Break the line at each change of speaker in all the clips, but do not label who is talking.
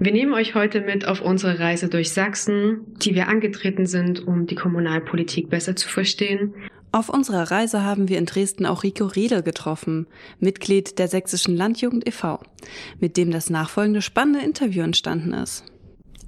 Wir nehmen euch heute mit auf unsere Reise durch Sachsen, die wir angetreten sind, um die Kommunalpolitik besser zu verstehen.
Auf unserer Reise haben wir in Dresden auch Rico Riedel getroffen, Mitglied der Sächsischen Landjugend e.V., mit dem das nachfolgende spannende Interview entstanden ist.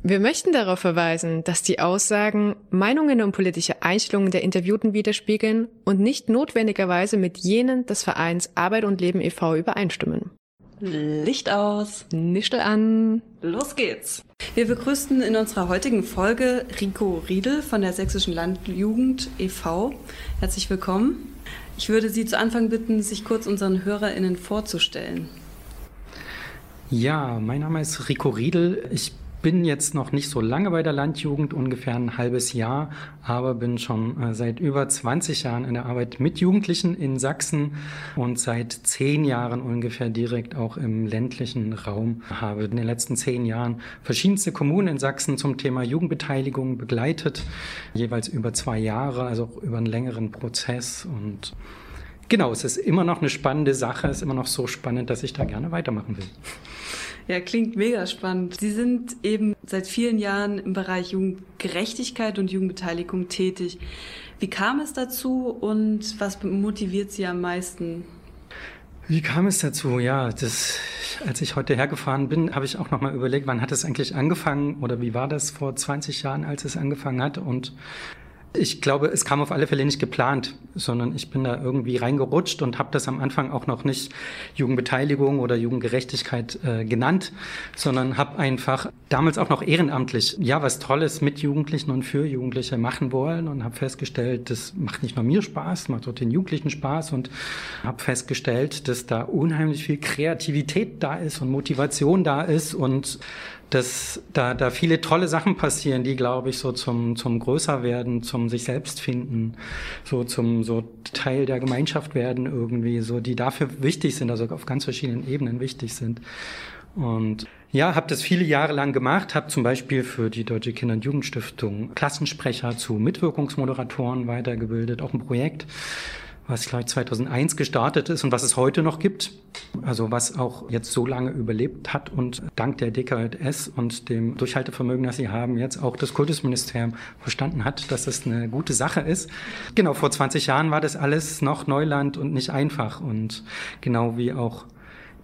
Wir möchten darauf verweisen, dass die Aussagen Meinungen und politische Einstellungen der Interviewten widerspiegeln und nicht notwendigerweise mit jenen des Vereins Arbeit und Leben e.V. übereinstimmen.
Licht aus.
Nischel an.
Los geht's. Wir begrüßten in unserer heutigen Folge Rico Riedel von der Sächsischen Landjugend e.V. Herzlich willkommen. Ich würde Sie zu Anfang bitten, sich kurz unseren HörerInnen vorzustellen.
Ja, mein Name ist Rico Riedel. Ich bin jetzt noch nicht so lange bei der Landjugend, ungefähr ein halbes Jahr, aber bin schon äh, seit über 20 Jahren in der Arbeit mit Jugendlichen in Sachsen und seit zehn Jahren ungefähr direkt auch im ländlichen Raum. Habe in den letzten zehn Jahren verschiedenste Kommunen in Sachsen zum Thema Jugendbeteiligung begleitet, jeweils über zwei Jahre, also auch über einen längeren Prozess und Genau, es ist immer noch eine spannende Sache, es ist immer noch so spannend, dass ich da gerne weitermachen will.
Ja, klingt mega spannend. Sie sind eben seit vielen Jahren im Bereich Jugendgerechtigkeit und Jugendbeteiligung tätig. Wie kam es dazu und was motiviert Sie am meisten?
Wie kam es dazu? Ja, das, als ich heute hergefahren bin, habe ich auch noch mal überlegt, wann hat es eigentlich angefangen oder wie war das vor 20 Jahren, als es angefangen hat? Und ich glaube, es kam auf alle Fälle nicht geplant, sondern ich bin da irgendwie reingerutscht und habe das am Anfang auch noch nicht Jugendbeteiligung oder Jugendgerechtigkeit äh, genannt, sondern habe einfach damals auch noch ehrenamtlich ja was Tolles mit Jugendlichen und für Jugendliche machen wollen und habe festgestellt, das macht nicht nur mir Spaß, macht auch den Jugendlichen Spaß und habe festgestellt, dass da unheimlich viel Kreativität da ist und Motivation da ist und dass da, da viele tolle Sachen passieren, die, glaube ich, so zum, zum Größerwerden, zum sich selbst finden, so zum so Teil der Gemeinschaft werden irgendwie, so die dafür wichtig sind, also auf ganz verschiedenen Ebenen wichtig sind. Und ja, habe das viele Jahre lang gemacht, habe zum Beispiel für die Deutsche Kinder- und Jugendstiftung Klassensprecher zu Mitwirkungsmoderatoren weitergebildet, auch ein Projekt was gleich 2001 gestartet ist und was es heute noch gibt. Also was auch jetzt so lange überlebt hat und dank der DKS und dem Durchhaltevermögen, das sie haben, jetzt auch das Kultusministerium verstanden hat, dass das eine gute Sache ist. Genau, vor 20 Jahren war das alles noch Neuland und nicht einfach und genau wie auch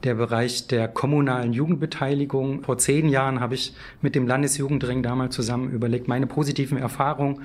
der Bereich der kommunalen Jugendbeteiligung. Vor zehn Jahren habe ich mit dem Landesjugendring damals zusammen überlegt, meine positiven Erfahrungen,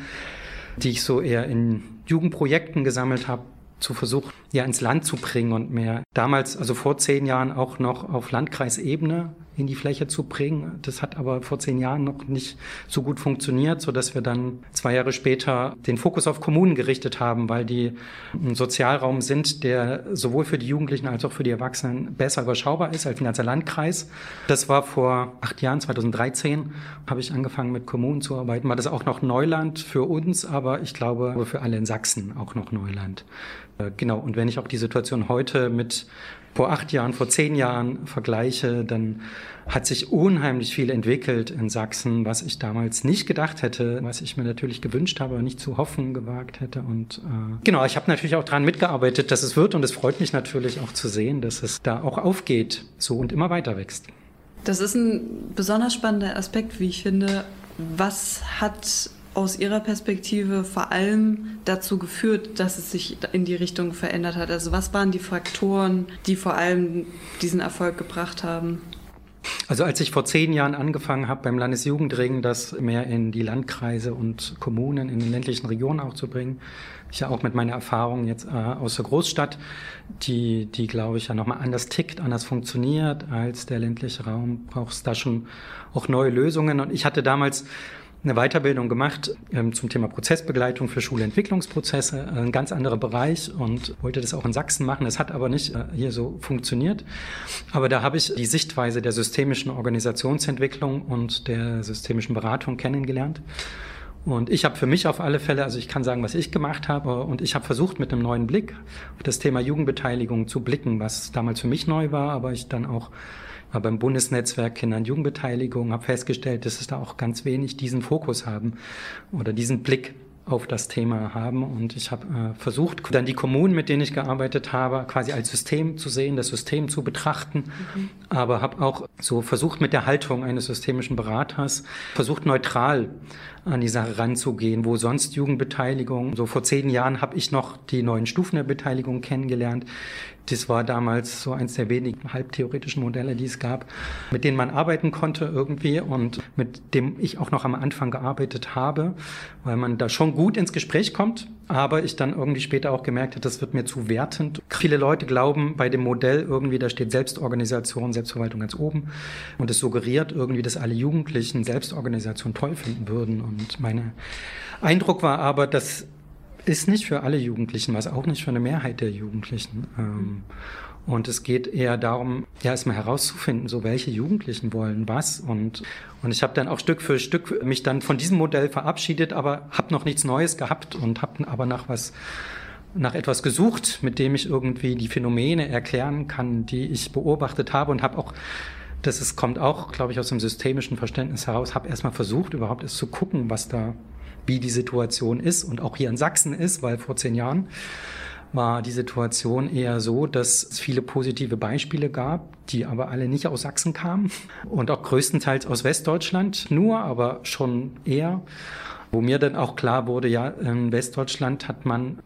die ich so eher in Jugendprojekten gesammelt habe, zu versuchen, ja ins Land zu bringen und mehr. Damals, also vor zehn Jahren auch noch auf Landkreisebene in die Fläche zu bringen. Das hat aber vor zehn Jahren noch nicht so gut funktioniert, so dass wir dann zwei Jahre später den Fokus auf Kommunen gerichtet haben, weil die ein Sozialraum sind, der sowohl für die Jugendlichen als auch für die Erwachsenen besser überschaubar ist als ein ganzer Landkreis. Das war vor acht Jahren, 2013, habe ich angefangen mit Kommunen zu arbeiten. War das auch noch Neuland für uns, aber ich glaube für alle in Sachsen auch noch Neuland. Äh, genau, und wenn ich auch die Situation heute mit vor acht Jahren, vor zehn Jahren vergleiche, dann hat sich unheimlich viel entwickelt in Sachsen, was ich damals nicht gedacht hätte, was ich mir natürlich gewünscht habe, aber nicht zu hoffen gewagt hätte. Und äh, genau, ich habe natürlich auch daran mitgearbeitet, dass es wird und es freut mich natürlich auch zu sehen, dass es da auch aufgeht, so und immer weiter wächst.
Das ist ein besonders spannender Aspekt, wie ich finde. Was hat aus Ihrer Perspektive vor allem dazu geführt, dass es sich in die Richtung verändert hat? Also was waren die Faktoren, die vor allem diesen Erfolg gebracht haben?
Also als ich vor zehn Jahren angefangen habe, beim Landesjugendring das mehr in die Landkreise und Kommunen, in den ländlichen Regionen auch zu bringen, ich ja auch mit meiner Erfahrung jetzt äh, aus der Großstadt, die, die glaube ich ja nochmal anders tickt, anders funktioniert als der ländliche Raum, braucht es da schon auch neue Lösungen. Und ich hatte damals eine Weiterbildung gemacht ähm, zum Thema Prozessbegleitung für Schulentwicklungsprozesse, äh, ein ganz anderer Bereich und wollte das auch in Sachsen machen. Es hat aber nicht äh, hier so funktioniert. Aber da habe ich die Sichtweise der systemischen Organisationsentwicklung und der systemischen Beratung kennengelernt Und ich habe für mich auf alle Fälle, also ich kann sagen, was ich gemacht habe, und ich habe versucht, mit einem neuen Blick auf das Thema Jugendbeteiligung zu blicken, was damals für mich neu war, aber ich dann auch war beim Bundesnetzwerk Kinder- und Jugendbeteiligung, habe festgestellt, dass es da auch ganz wenig diesen Fokus haben oder diesen Blick auf das Thema haben. Und ich habe äh, versucht, dann die Kommunen, mit denen ich gearbeitet habe, quasi als System zu sehen, das System zu betrachten, mhm. aber habe auch so versucht, mit der Haltung eines systemischen Beraters, versucht neutral an die Sache ranzugehen, wo sonst Jugendbeteiligung, so vor zehn Jahren habe ich noch die neuen Stufen der Beteiligung kennengelernt. Das war damals so eins der wenigen halbtheoretischen Modelle, die es gab, mit denen man arbeiten konnte irgendwie und mit dem ich auch noch am Anfang gearbeitet habe, weil man da schon gut ins Gespräch kommt, aber ich dann irgendwie später auch gemerkt habe, das wird mir zu wertend. Viele Leute glauben bei dem Modell irgendwie, da steht Selbstorganisation, Selbstverwaltung ganz oben und es suggeriert irgendwie, dass alle Jugendlichen Selbstorganisation toll finden würden und mein Eindruck war aber, dass ist nicht für alle Jugendlichen was, auch nicht für eine Mehrheit der Jugendlichen. Ähm, und es geht eher darum, ja, erstmal herauszufinden, so welche Jugendlichen wollen was. Und, und ich habe dann auch Stück für Stück mich dann von diesem Modell verabschiedet, aber habe noch nichts Neues gehabt und habe aber nach was nach etwas gesucht, mit dem ich irgendwie die Phänomene erklären kann, die ich beobachtet habe und habe auch das ist, kommt auch, glaube ich, aus dem systemischen Verständnis heraus, habe erstmal versucht, überhaupt es zu gucken, was da wie die Situation ist und auch hier in Sachsen ist, weil vor zehn Jahren war die Situation eher so, dass es viele positive Beispiele gab, die aber alle nicht aus Sachsen kamen und auch größtenteils aus Westdeutschland nur, aber schon eher. Wo mir dann auch klar wurde, ja, in Westdeutschland hat man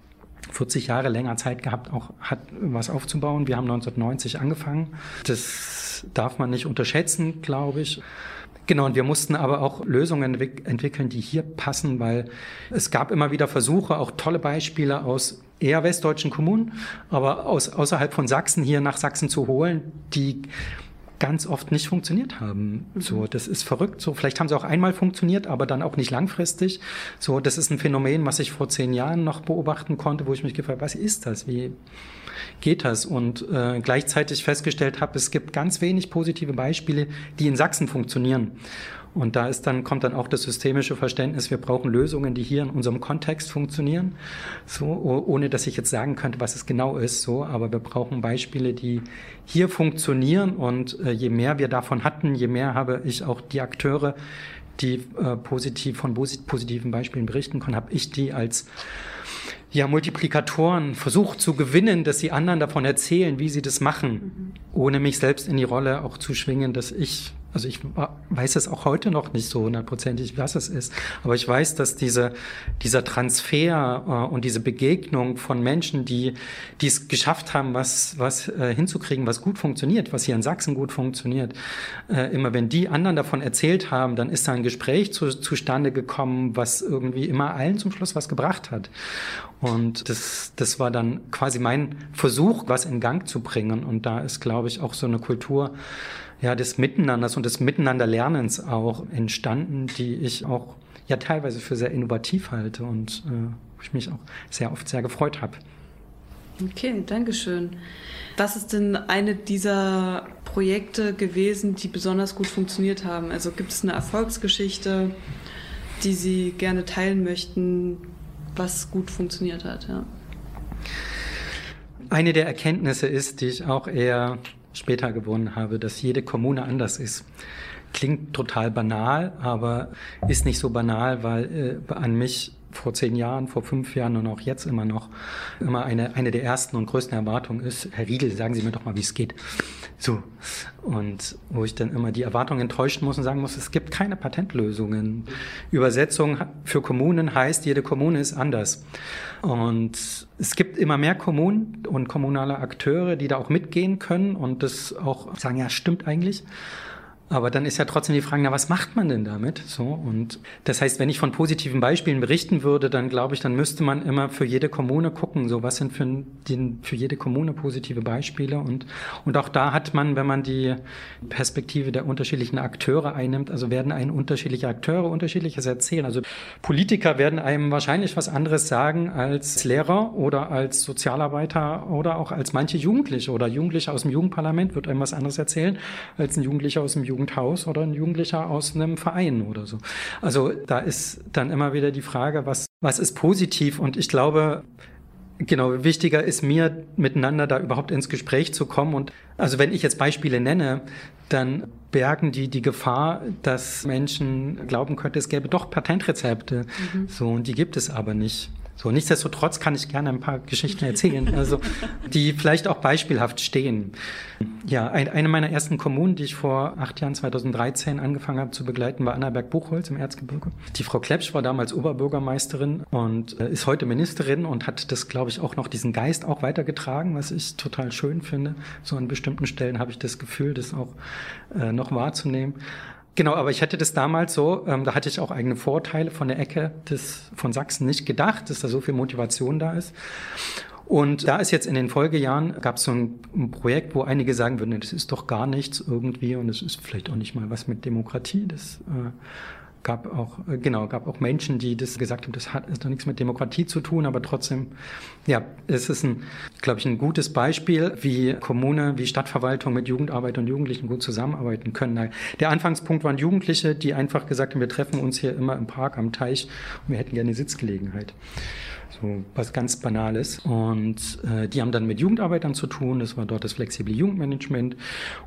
40 Jahre länger Zeit gehabt, auch hat was aufzubauen. Wir haben 1990 angefangen. Das darf man nicht unterschätzen, glaube ich. Genau, und wir mussten aber auch Lösungen entwickeln, die hier passen, weil es gab immer wieder Versuche, auch tolle Beispiele aus eher westdeutschen Kommunen, aber aus, außerhalb von Sachsen hier nach Sachsen zu holen, die ganz oft nicht funktioniert haben. Mhm. So, das ist verrückt. So, vielleicht haben sie auch einmal funktioniert, aber dann auch nicht langfristig. So, das ist ein Phänomen, was ich vor zehn Jahren noch beobachten konnte, wo ich mich gefragt, was ist das? Wie geht das? Und äh, gleichzeitig festgestellt habe, es gibt ganz wenig positive Beispiele, die in Sachsen funktionieren. Und da ist dann, kommt dann auch das systemische Verständnis, wir brauchen Lösungen, die hier in unserem Kontext funktionieren. So, ohne dass ich jetzt sagen könnte, was es genau ist, so, aber wir brauchen Beispiele, die hier funktionieren. Und äh, je mehr wir davon hatten, je mehr habe ich auch die Akteure, die äh, positiv von positiven Beispielen berichten können, habe ich die als ja, Multiplikatoren versucht zu gewinnen, dass sie anderen davon erzählen, wie sie das machen, ohne mich selbst in die Rolle auch zu schwingen, dass ich also ich weiß es auch heute noch nicht so hundertprozentig, was es ist. Aber ich weiß, dass diese, dieser Transfer äh, und diese Begegnung von Menschen, die, die es geschafft haben, was, was äh, hinzukriegen, was gut funktioniert, was hier in Sachsen gut funktioniert, äh, immer wenn die anderen davon erzählt haben, dann ist da ein Gespräch zu, zustande gekommen, was irgendwie immer allen zum Schluss was gebracht hat. Und das, das war dann quasi mein Versuch, was in Gang zu bringen. Und da ist, glaube ich, auch so eine Kultur, ja, des Miteinanders und des Miteinanderlernens auch entstanden, die ich auch ja teilweise für sehr innovativ halte und äh, ich mich auch sehr oft sehr gefreut habe.
Okay, danke schön. Was ist denn eine dieser Projekte gewesen, die besonders gut funktioniert haben? Also gibt es eine Erfolgsgeschichte, die Sie gerne teilen möchten, was gut funktioniert hat? Ja.
Eine der Erkenntnisse ist, die ich auch eher später gewonnen habe, dass jede Kommune anders ist. Klingt total banal, aber ist nicht so banal, weil äh, an mich vor zehn Jahren, vor fünf Jahren und auch jetzt immer noch immer eine, eine der ersten und größten Erwartungen ist, Herr Riedel, sagen Sie mir doch mal, wie es geht. So. Und wo ich dann immer die Erwartungen enttäuschen muss und sagen muss, es gibt keine Patentlösungen. Übersetzung für Kommunen heißt, jede Kommune ist anders. Und es gibt immer mehr Kommunen und kommunale Akteure, die da auch mitgehen können und das auch sagen, ja, stimmt eigentlich. Aber dann ist ja trotzdem die Frage, na, was macht man denn damit? So, und das heißt, wenn ich von positiven Beispielen berichten würde, dann glaube ich, dann müsste man immer für jede Kommune gucken, so was sind für, den, für jede Kommune positive Beispiele. Und, und auch da hat man, wenn man die Perspektive der unterschiedlichen Akteure einnimmt, also werden einen unterschiedliche Akteure unterschiedliches erzählen. Also Politiker werden einem wahrscheinlich was anderes sagen als Lehrer oder als Sozialarbeiter oder auch als manche Jugendliche oder Jugendliche aus dem Jugendparlament wird einem was anderes erzählen als ein Jugendlicher aus dem Jugendparlament Jugendhaus oder ein Jugendlicher aus einem Verein oder so. Also da ist dann immer wieder die Frage, was, was ist positiv? Und ich glaube, Genau, wichtiger ist mir, miteinander da überhaupt ins Gespräch zu kommen. Und also wenn ich jetzt Beispiele nenne, dann bergen die die Gefahr, dass Menschen glauben könnten, es gäbe doch Patentrezepte. Mhm. So, und die gibt es aber nicht. So, nichtsdestotrotz kann ich gerne ein paar Geschichten erzählen, also die vielleicht auch beispielhaft stehen. Ja, ein, eine meiner ersten Kommunen, die ich vor acht Jahren, 2013, angefangen habe zu begleiten, war Annaberg-Buchholz im Erzgebirge. Die Frau Klepsch war damals Oberbürgermeisterin und äh, ist heute Ministerin und hat das, glaube ich, auch noch diesen Geist auch weitergetragen, was ich total schön finde. So an bestimmten Stellen habe ich das Gefühl, das auch äh, noch wahrzunehmen. Genau, aber ich hätte das damals so, ähm, da hatte ich auch eigene Vorteile von der Ecke des, von Sachsen nicht gedacht, dass da so viel Motivation da ist. Und da ist jetzt in den Folgejahren, gab es so ein, ein, Projekt, wo einige sagen würden, das ist doch gar nichts irgendwie und es ist vielleicht auch nicht mal was mit Demokratie. Das äh, gab auch, äh, genau, gab auch Menschen, die das gesagt haben, das hat ist doch nichts mit Demokratie zu tun, aber trotzdem, ja, es ist ein, glaube ich, ein gutes Beispiel, wie Kommune, wie Stadtverwaltung mit Jugendarbeit und Jugendlichen gut zusammenarbeiten können. Der Anfangspunkt waren Jugendliche, die einfach gesagt haben, wir treffen uns hier immer im Park am Teich und wir hätten gerne Sitzgelegenheit. So was ganz Banales. Und äh, die haben dann mit Jugendarbeitern zu tun. Das war dort das flexible Jugendmanagement.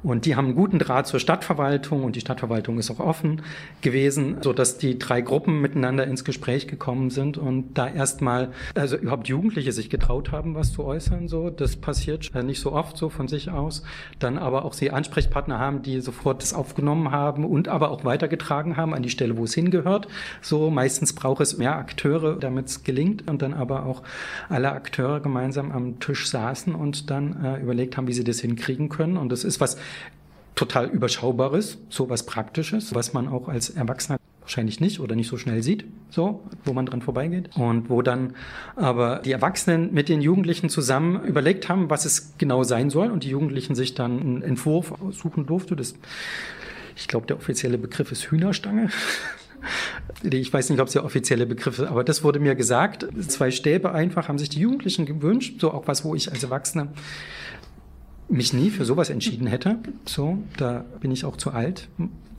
Und die haben einen guten Draht zur Stadtverwaltung und die Stadtverwaltung ist auch offen gewesen, so dass die drei Gruppen miteinander ins Gespräch gekommen sind und da erstmal, also überhaupt Jugendliche sich getraut haben, was zu äußern. So, das passiert nicht so oft so von sich aus. Dann aber auch sie Ansprechpartner haben, die sofort das aufgenommen haben und aber auch weitergetragen haben an die Stelle, wo es hingehört. So meistens braucht es mehr Akteure, damit es gelingt und dann aber auch alle Akteure gemeinsam am Tisch saßen und dann äh, überlegt haben, wie sie das hinkriegen können. Und das ist was total Überschaubares, so was Praktisches, was man auch als Erwachsener wahrscheinlich nicht oder nicht so schnell sieht, so, wo man dran vorbeigeht. Und wo dann aber die Erwachsenen mit den Jugendlichen zusammen überlegt haben, was es genau sein soll und die Jugendlichen sich dann einen Entwurf suchen durfte. Das, ich glaube, der offizielle Begriff ist Hühnerstange. Ich weiß nicht, ob es ja offizielle Begriffe, aber das wurde mir gesagt. Zwei Stäbe einfach haben sich die Jugendlichen gewünscht, so auch was, wo ich als Erwachsener mich nie für sowas entschieden hätte. So, da bin ich auch zu alt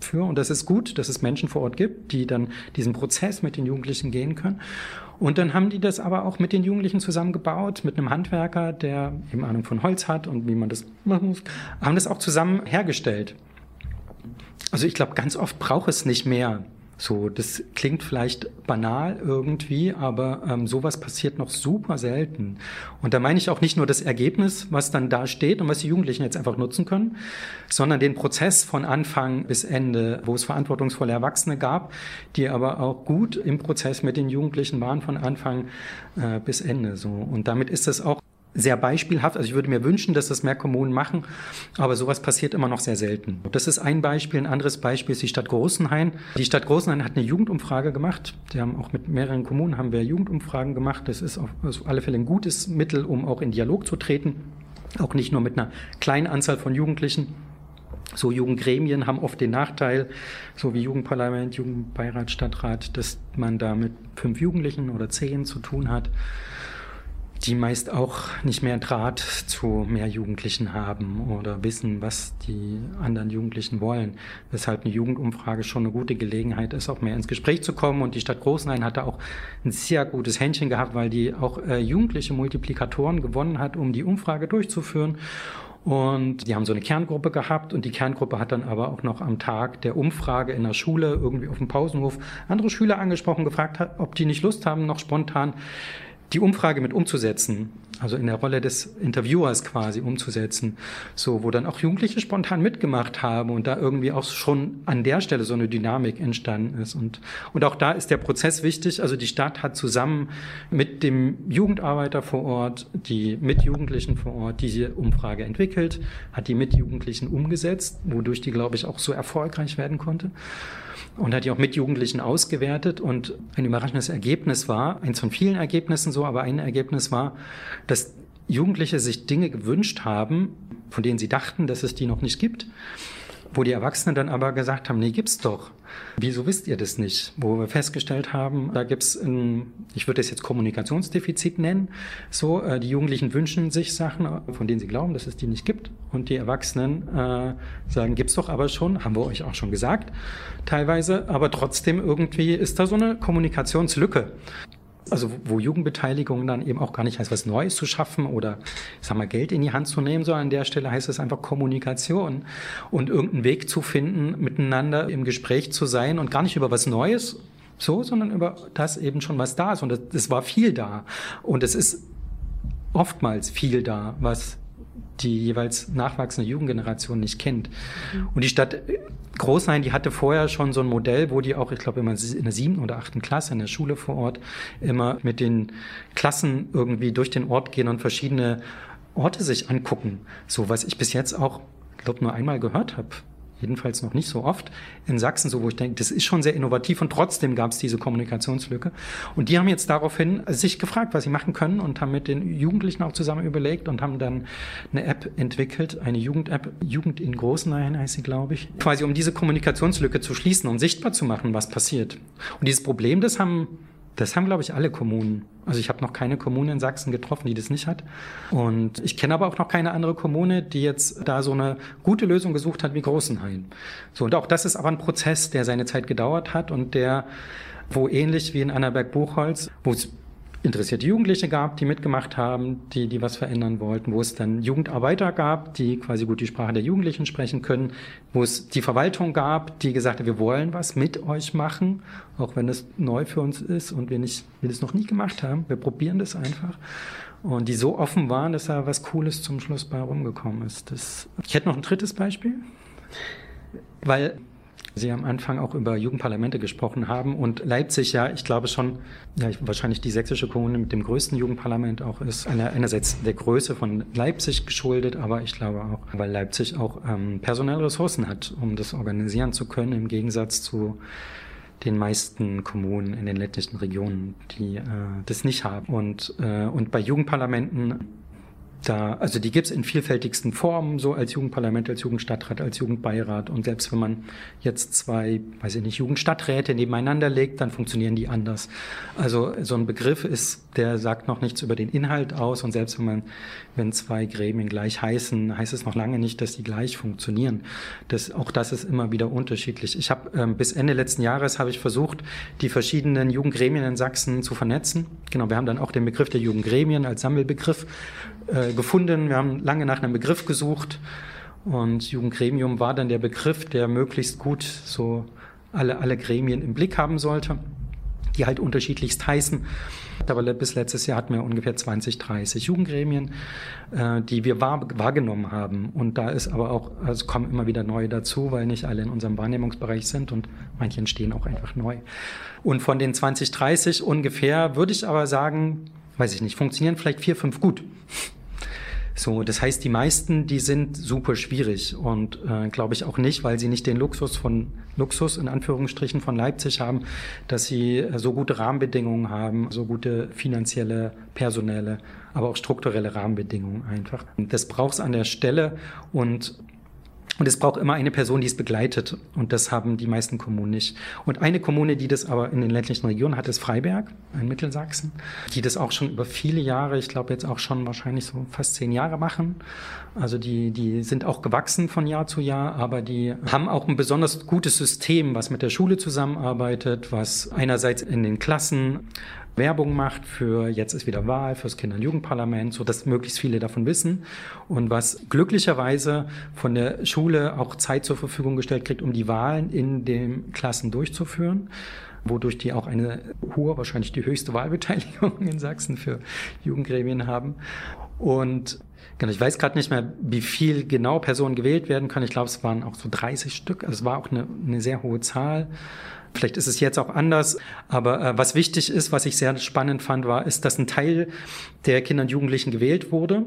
für. Und das ist gut, dass es Menschen vor Ort gibt, die dann diesen Prozess mit den Jugendlichen gehen können. Und dann haben die das aber auch mit den Jugendlichen zusammengebaut, mit einem Handwerker, der eben Ahnung von Holz hat und wie man das machen muss, haben das auch zusammen hergestellt. Also ich glaube, ganz oft braucht es nicht mehr so, das klingt vielleicht banal irgendwie, aber ähm, sowas passiert noch super selten. Und da meine ich auch nicht nur das Ergebnis, was dann da steht und was die Jugendlichen jetzt einfach nutzen können, sondern den Prozess von Anfang bis Ende, wo es verantwortungsvolle Erwachsene gab, die aber auch gut im Prozess mit den Jugendlichen waren von Anfang äh, bis Ende. So und damit ist es auch sehr beispielhaft. Also ich würde mir wünschen, dass das mehr Kommunen machen, aber sowas passiert immer noch sehr selten. Das ist ein Beispiel. Ein anderes Beispiel ist die Stadt Großenhain. Die Stadt Großenhain hat eine Jugendumfrage gemacht. Die haben auch mit mehreren Kommunen haben wir Jugendumfragen gemacht. Das ist auf alle Fälle ein gutes Mittel, um auch in Dialog zu treten. Auch nicht nur mit einer kleinen Anzahl von Jugendlichen. So Jugendgremien haben oft den Nachteil, so wie Jugendparlament, Jugendbeirat, Stadtrat, dass man da mit fünf Jugendlichen oder zehn zu tun hat die meist auch nicht mehr Draht zu mehr Jugendlichen haben oder wissen, was die anderen Jugendlichen wollen. Weshalb eine Jugendumfrage schon eine gute Gelegenheit ist, auch mehr ins Gespräch zu kommen. Und die Stadt Großenhain hatte auch ein sehr gutes Händchen gehabt, weil die auch äh, jugendliche Multiplikatoren gewonnen hat, um die Umfrage durchzuführen. Und die haben so eine Kerngruppe gehabt und die Kerngruppe hat dann aber auch noch am Tag der Umfrage in der Schule irgendwie auf dem Pausenhof andere Schüler angesprochen, gefragt, ob die nicht Lust haben, noch spontan die Umfrage mit umzusetzen, also in der Rolle des Interviewers quasi umzusetzen, so wo dann auch Jugendliche spontan mitgemacht haben und da irgendwie auch schon an der Stelle so eine Dynamik entstanden ist und und auch da ist der Prozess wichtig. Also die Stadt hat zusammen mit dem Jugendarbeiter vor Ort, die mit Jugendlichen vor Ort diese Umfrage entwickelt, hat die mit Jugendlichen umgesetzt, wodurch die glaube ich auch so erfolgreich werden konnte und hat die auch mit Jugendlichen ausgewertet. Und ein überraschendes Ergebnis war, eins von vielen Ergebnissen so, aber ein Ergebnis war, dass Jugendliche sich Dinge gewünscht haben, von denen sie dachten, dass es die noch nicht gibt. Wo die Erwachsenen dann aber gesagt haben, nee, gibt's doch. Wieso wisst ihr das nicht? Wo wir festgestellt haben, da gibt's ein, ich würde es jetzt Kommunikationsdefizit nennen. So, äh, die Jugendlichen wünschen sich Sachen, von denen sie glauben, dass es die nicht gibt. Und die Erwachsenen äh, sagen, gibt's doch aber schon, haben wir euch auch schon gesagt, teilweise. Aber trotzdem irgendwie ist da so eine Kommunikationslücke. Also wo Jugendbeteiligung dann eben auch gar nicht heißt, was Neues zu schaffen oder ich sag mal Geld in die Hand zu nehmen, sondern an der Stelle heißt es einfach Kommunikation und irgendeinen Weg zu finden, miteinander im Gespräch zu sein und gar nicht über was Neues so, sondern über das eben schon, was da ist. Und es war viel da. Und es ist oftmals viel da, was die jeweils nachwachsende Jugendgeneration nicht kennt. Mhm. Und die Stadt Großhain, die hatte vorher schon so ein Modell, wo die auch, ich glaube, immer in der siebten oder achten Klasse in der Schule vor Ort immer mit den Klassen irgendwie durch den Ort gehen und verschiedene Orte sich angucken. So was ich bis jetzt auch, glaube nur einmal gehört habe jedenfalls noch nicht so oft in Sachsen, so wo ich denke, das ist schon sehr innovativ und trotzdem gab es diese Kommunikationslücke. Und die haben jetzt daraufhin sich gefragt, was sie machen können und haben mit den Jugendlichen auch zusammen überlegt und haben dann eine App entwickelt, eine Jugend-App, Jugend in Großenhain heißt sie, glaube ich, quasi um diese Kommunikationslücke zu schließen, um sichtbar zu machen, was passiert. Und dieses Problem, das haben das haben, glaube ich, alle Kommunen. Also ich habe noch keine Kommune in Sachsen getroffen, die das nicht hat. Und ich kenne aber auch noch keine andere Kommune, die jetzt da so eine gute Lösung gesucht hat wie Großenhain. So, und auch das ist aber ein Prozess, der seine Zeit gedauert hat und der, wo ähnlich wie in Annaberg-Buchholz, wo es interessierte Jugendliche gab, die mitgemacht haben, die, die was verändern wollten, wo es dann Jugendarbeiter gab, die quasi gut die Sprache der Jugendlichen sprechen können, wo es die Verwaltung gab, die gesagt hat, wir wollen was mit euch machen, auch wenn es neu für uns ist und wir nicht, wir das noch nie gemacht haben. Wir probieren das einfach. Und die so offen waren, dass da was Cooles zum Schluss bei rumgekommen ist. Das, ich hätte noch ein drittes Beispiel. Weil Sie am Anfang auch über Jugendparlamente gesprochen haben und Leipzig ja, ich glaube schon, ja, wahrscheinlich die sächsische Kommune mit dem größten Jugendparlament auch ist. einerseits der Größe von Leipzig geschuldet, aber ich glaube auch, weil Leipzig auch ähm, personelle Ressourcen hat, um das organisieren zu können, im Gegensatz zu den meisten Kommunen in den ländlichen Regionen, die äh, das nicht haben. Und, äh, und bei Jugendparlamenten da, also die gibt's in vielfältigsten Formen, so als Jugendparlament, als Jugendstadtrat, als Jugendbeirat. Und selbst wenn man jetzt zwei, weiß ich nicht, Jugendstadträte nebeneinander legt, dann funktionieren die anders. Also so ein Begriff ist, der sagt noch nichts über den Inhalt aus. Und selbst wenn man, wenn zwei Gremien gleich heißen, heißt es noch lange nicht, dass die gleich funktionieren. Das, auch das ist immer wieder unterschiedlich. Ich habe ähm, bis Ende letzten Jahres habe ich versucht, die verschiedenen Jugendgremien in Sachsen zu vernetzen. Genau, wir haben dann auch den Begriff der Jugendgremien als Sammelbegriff äh, gefunden. Wir haben lange nach einem Begriff gesucht und Jugendgremium war dann der Begriff, der möglichst gut so alle, alle Gremien im Blick haben sollte, die halt unterschiedlichst heißen. Aber bis letztes Jahr hatten wir ungefähr 20, 30 Jugendgremien, äh, die wir wahr, wahrgenommen haben. Und da ist aber auch, also kommen immer wieder neue dazu, weil nicht alle in unserem Wahrnehmungsbereich sind und manche entstehen auch einfach neu. Und von den 20, 30 ungefähr würde ich aber sagen, weiß ich nicht, funktionieren vielleicht vier, fünf gut. So, das heißt, die meisten, die sind super schwierig und äh, glaube ich auch nicht, weil sie nicht den Luxus von Luxus in Anführungsstrichen von Leipzig haben, dass sie äh, so gute Rahmenbedingungen haben, so gute finanzielle, personelle, aber auch strukturelle Rahmenbedingungen einfach. Das braucht es an der Stelle und und es braucht immer eine Person, die es begleitet. Und das haben die meisten Kommunen nicht. Und eine Kommune, die das aber in den ländlichen Regionen hat, ist Freiberg in Mittelsachsen, die das auch schon über viele Jahre, ich glaube jetzt auch schon wahrscheinlich so fast zehn Jahre machen. Also die, die sind auch gewachsen von Jahr zu Jahr, aber die haben auch ein besonders gutes System, was mit der Schule zusammenarbeitet, was einerseits in den Klassen Werbung macht für jetzt ist wieder Wahl, fürs Kinder- und Jugendparlament, so dass möglichst viele davon wissen. Und was glücklicherweise von der Schule auch Zeit zur Verfügung gestellt kriegt, um die Wahlen in den Klassen durchzuführen wodurch die auch eine hohe, wahrscheinlich die höchste Wahlbeteiligung in Sachsen für Jugendgremien haben. Und Genau, ich weiß gerade nicht mehr, wie viel genau Personen gewählt werden können. Ich glaube, es waren auch so 30 Stück. Also es war auch eine, eine sehr hohe Zahl. Vielleicht ist es jetzt auch anders, aber äh, was wichtig ist, was ich sehr spannend fand, war, ist, dass ein Teil der Kinder und Jugendlichen gewählt wurde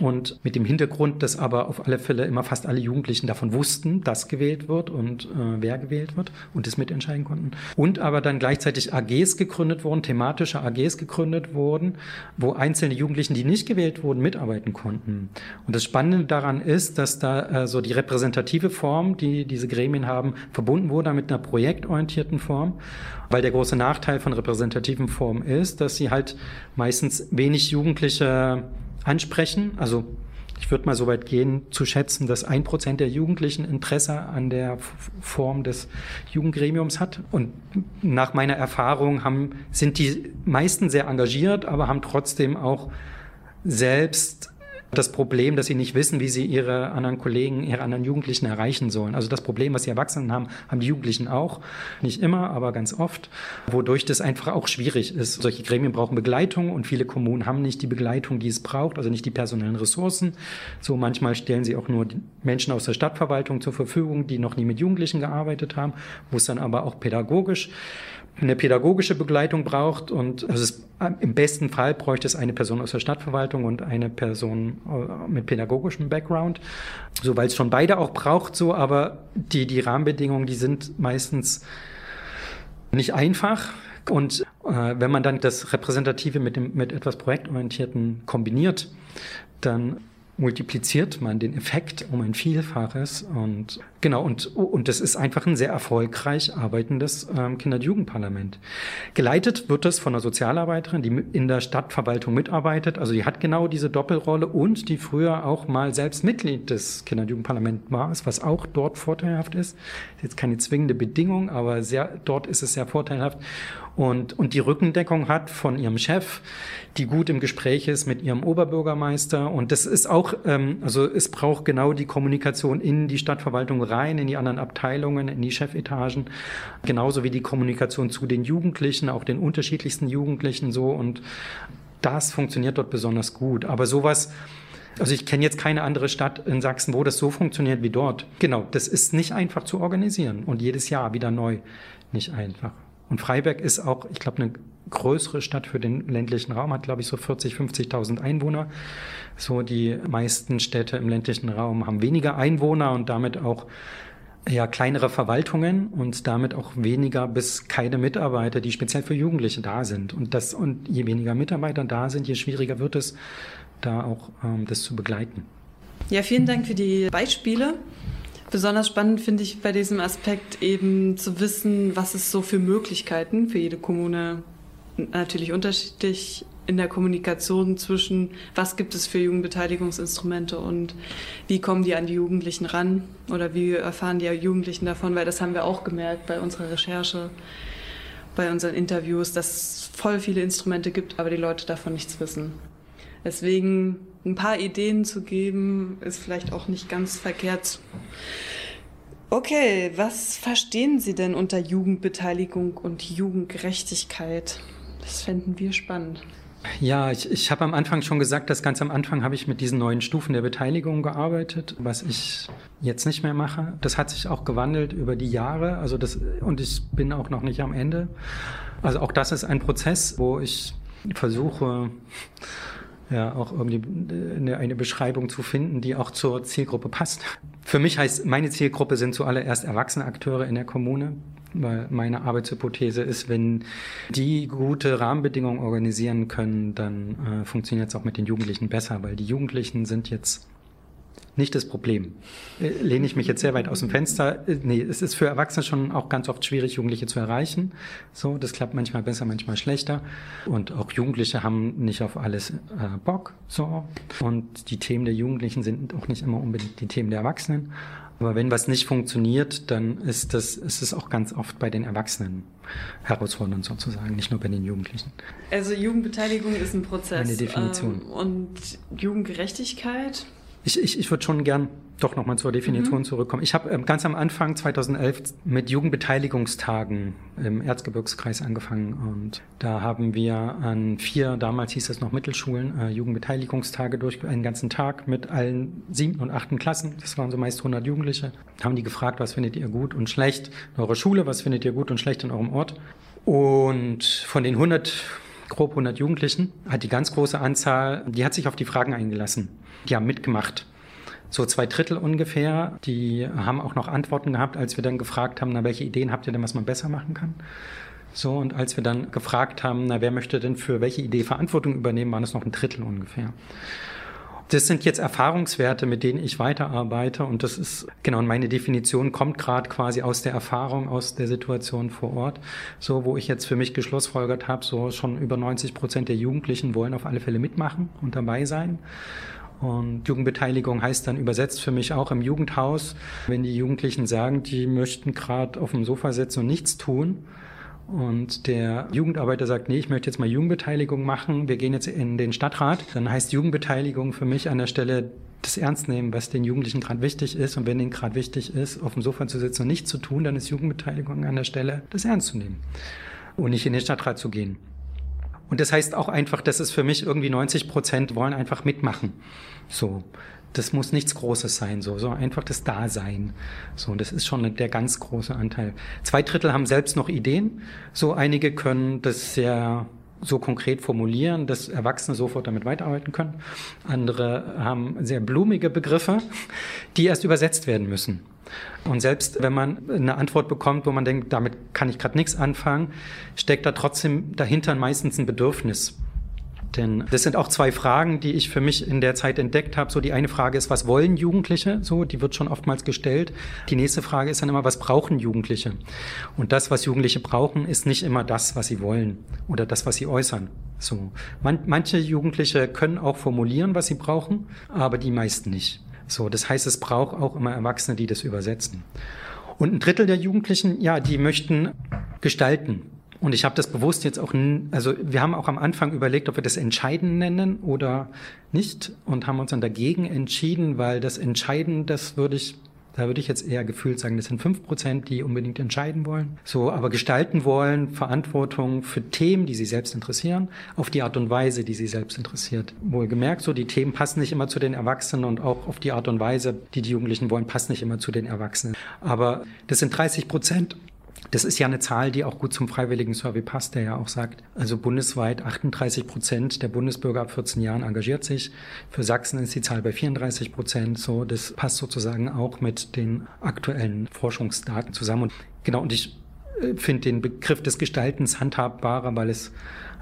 und mit dem Hintergrund, dass aber auf alle Fälle immer fast alle Jugendlichen davon wussten, dass gewählt wird und äh, wer gewählt wird und es mitentscheiden konnten. Und aber dann gleichzeitig AGs gegründet wurden, thematische AGs gegründet wurden, wo einzelne Jugendlichen, die nicht gewählt wurden, mitarbeiten konnten. Und das Spannende daran ist, dass da äh, so die repräsentative Form, die diese Gremien haben, verbunden wurde mit einer projektorientierten Form. Weil der große Nachteil von repräsentativen Formen ist, dass sie halt meistens wenig Jugendliche ansprechen. Also ich würde mal so weit gehen, zu schätzen, dass ein Prozent der Jugendlichen Interesse an der Form des Jugendgremiums hat. Und nach meiner Erfahrung haben, sind die meisten sehr engagiert, aber haben trotzdem auch selbst das Problem, dass sie nicht wissen, wie sie ihre anderen Kollegen, ihre anderen Jugendlichen erreichen sollen. Also das Problem, was die Erwachsenen haben, haben die Jugendlichen auch. Nicht immer, aber ganz oft. Wodurch das einfach auch schwierig ist. Solche Gremien brauchen Begleitung und viele Kommunen haben nicht die Begleitung, die es braucht, also nicht die personellen Ressourcen. So manchmal stellen sie auch nur Menschen aus der Stadtverwaltung zur Verfügung, die noch nie mit Jugendlichen gearbeitet haben, wo es dann aber auch pädagogisch eine pädagogische Begleitung braucht und also es, im besten Fall bräuchte es eine Person aus der Stadtverwaltung und eine Person äh, mit pädagogischem Background, so weil es schon beide auch braucht, so aber die die Rahmenbedingungen, die sind meistens nicht einfach. Und äh, wenn man dann das Repräsentative mit dem mit etwas projektorientierten kombiniert, dann multipliziert man den Effekt um ein Vielfaches und genau und und das ist einfach ein sehr erfolgreich arbeitendes ähm, Kinder- und Jugendparlament. Geleitet wird es von einer Sozialarbeiterin, die in der Stadtverwaltung mitarbeitet, also die hat genau diese Doppelrolle und die früher auch mal selbst Mitglied des Kinder- und Jugendparlaments war, was auch dort vorteilhaft ist. ist jetzt keine zwingende Bedingung, aber sehr dort ist es sehr vorteilhaft und, und die Rückendeckung hat von ihrem Chef, die gut im Gespräch ist mit ihrem Oberbürgermeister. Und das ist auch, ähm, also es braucht genau die Kommunikation in die Stadtverwaltung rein, in die anderen Abteilungen, in die Chefetagen, genauso wie die Kommunikation zu den Jugendlichen, auch den unterschiedlichsten Jugendlichen so. Und das funktioniert dort besonders gut. Aber sowas, also ich kenne jetzt keine andere Stadt in Sachsen, wo das so funktioniert wie dort. Genau, das ist nicht einfach zu organisieren und jedes Jahr wieder neu nicht einfach. Und Freiberg ist auch, ich glaube, eine größere Stadt für den ländlichen Raum, hat, glaube ich, so 40, 50.000 Einwohner. So die meisten Städte im ländlichen Raum haben weniger Einwohner und damit auch ja, kleinere Verwaltungen und damit auch weniger bis keine Mitarbeiter, die speziell für Jugendliche da sind. Und das, und je weniger Mitarbeiter da sind, je schwieriger wird es, da auch ähm, das zu begleiten.
Ja, vielen Dank für die Beispiele. Besonders spannend finde ich bei diesem Aspekt eben zu wissen, was es so für Möglichkeiten für jede Kommune natürlich unterschiedlich in der Kommunikation zwischen, was gibt es für Jugendbeteiligungsinstrumente und wie kommen die an die Jugendlichen ran oder wie erfahren die Jugendlichen davon, weil das haben wir auch gemerkt bei unserer Recherche, bei unseren Interviews, dass es voll viele Instrumente gibt, aber die Leute davon nichts wissen. Deswegen ein paar Ideen zu geben, ist vielleicht auch nicht ganz verkehrt. Okay, was verstehen Sie denn unter Jugendbeteiligung und Jugendgerechtigkeit? Das fänden wir spannend.
Ja, ich, ich habe am Anfang schon gesagt, dass ganz am Anfang habe ich mit diesen neuen Stufen der Beteiligung gearbeitet, was ich jetzt nicht mehr mache. Das hat sich auch gewandelt über die Jahre, also das und ich bin auch noch nicht am Ende. Also auch das ist ein Prozess, wo ich versuche ja auch irgendwie eine, eine Beschreibung zu finden, die auch zur Zielgruppe passt. Für mich heißt, meine Zielgruppe sind zuallererst erwachsene Akteure in der Kommune, weil meine Arbeitshypothese ist, wenn die gute Rahmenbedingungen organisieren können, dann äh, funktioniert es auch mit den Jugendlichen besser, weil die Jugendlichen sind jetzt nicht das Problem. Äh, lehne ich mich jetzt sehr weit aus dem Fenster. Äh, nee, es ist für Erwachsene schon auch ganz oft schwierig, Jugendliche zu erreichen. So, das klappt manchmal besser, manchmal schlechter. Und auch Jugendliche haben nicht auf alles äh, Bock. So. Und die Themen der Jugendlichen sind auch nicht immer unbedingt die Themen der Erwachsenen. Aber wenn was nicht funktioniert, dann ist das, ist es auch ganz oft bei den Erwachsenen herausfordernd sozusagen, nicht nur bei den Jugendlichen.
Also Jugendbeteiligung ist ein Prozess.
Eine Definition.
Ähm, und Jugendgerechtigkeit
ich, ich, ich würde schon gern doch nochmal zur Definition mhm. zurückkommen. Ich habe ähm, ganz am Anfang 2011 mit Jugendbeteiligungstagen im Erzgebirgskreis angefangen und da haben wir an vier, damals hieß es noch Mittelschulen, äh, Jugendbeteiligungstage durch einen ganzen Tag mit allen siebten und achten Klassen. Das waren so meist 100 Jugendliche. Haben die gefragt, was findet ihr gut und schlecht in eurer Schule, was findet ihr gut und schlecht in eurem Ort. Und von den 100 grob 100 Jugendlichen, hat die ganz große Anzahl, die hat sich auf die Fragen eingelassen. Die haben mitgemacht. So zwei Drittel ungefähr, die haben auch noch Antworten gehabt, als wir dann gefragt haben, na, welche Ideen habt ihr denn, was man besser machen kann? So, und als wir dann gefragt haben, na, wer möchte denn für welche Idee Verantwortung übernehmen, waren es noch ein Drittel ungefähr. Das sind jetzt Erfahrungswerte, mit denen ich weiterarbeite und das ist genau meine Definition kommt gerade quasi aus der Erfahrung, aus der Situation vor Ort, so wo ich jetzt für mich geschlussfolgert habe, so schon über 90 Prozent der Jugendlichen wollen auf alle Fälle mitmachen und dabei sein. Und Jugendbeteiligung heißt dann übersetzt für mich auch im Jugendhaus, wenn die Jugendlichen sagen, die möchten gerade auf dem Sofa sitzen und nichts tun, und der Jugendarbeiter sagt, nee, ich möchte jetzt mal Jugendbeteiligung machen, wir gehen jetzt in den Stadtrat, dann heißt Jugendbeteiligung für mich an der Stelle das ernst nehmen, was den Jugendlichen gerade wichtig ist. Und wenn denen gerade wichtig ist, auf dem Sofa zu sitzen und nichts zu tun, dann ist Jugendbeteiligung an der Stelle, das ernst zu nehmen und nicht in den Stadtrat zu gehen. Und das heißt auch einfach, dass es für mich irgendwie 90 Prozent wollen einfach mitmachen. So das muss nichts Großes sein, so, so einfach das Dasein. So, das ist schon der ganz große Anteil. Zwei Drittel haben selbst noch Ideen. So, einige können das sehr so konkret formulieren, dass Erwachsene sofort damit weiterarbeiten können. Andere haben sehr blumige Begriffe, die erst übersetzt werden müssen. Und selbst wenn man eine Antwort bekommt, wo man denkt, damit kann ich gerade nichts anfangen, steckt da trotzdem dahinter meistens ein Bedürfnis. Denn das sind auch zwei Fragen, die ich für mich in der Zeit entdeckt habe. So die eine Frage ist, was wollen Jugendliche? So, die wird schon oftmals gestellt. Die nächste Frage ist dann immer, was brauchen Jugendliche? Und das, was Jugendliche brauchen, ist nicht immer das, was sie wollen oder das, was sie äußern. So, Man, manche Jugendliche können auch formulieren, was sie brauchen, aber die meisten nicht. So, das heißt, es braucht auch immer Erwachsene, die das übersetzen. Und ein Drittel der Jugendlichen, ja, die möchten gestalten. Und ich habe das bewusst jetzt auch, also wir haben auch am Anfang überlegt, ob wir das Entscheiden nennen oder nicht und haben uns dann dagegen entschieden, weil das Entscheiden, das würde ich da würde ich jetzt eher gefühlt sagen, das sind fünf Prozent, die unbedingt entscheiden wollen. So, aber gestalten wollen, Verantwortung für Themen, die sie selbst interessieren, auf die Art und Weise, die sie selbst interessiert. Wohlgemerkt, so die Themen passen nicht immer zu den Erwachsenen und auch auf die Art und Weise, die die Jugendlichen wollen, passen nicht immer zu den Erwachsenen. Aber das sind 30 Prozent das ist ja eine Zahl, die auch gut zum freiwilligen Survey passt, der ja auch sagt, also bundesweit 38 Prozent der Bundesbürger ab 14 Jahren engagiert sich. Für Sachsen ist die Zahl bei 34 Prozent. So, das passt sozusagen auch mit den aktuellen Forschungsdaten zusammen. Und genau, und ich äh, finde den Begriff des Gestaltens handhabbarer, weil es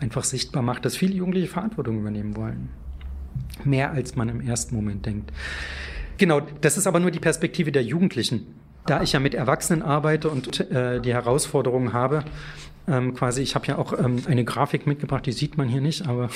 einfach sichtbar macht, dass viele Jugendliche Verantwortung übernehmen wollen. Mehr als man im ersten Moment denkt. Genau, das ist aber nur die Perspektive der Jugendlichen. Da ich ja mit Erwachsenen arbeite und äh, die Herausforderungen habe, ähm, quasi, ich habe ja auch ähm, eine Grafik mitgebracht, die sieht man hier nicht, aber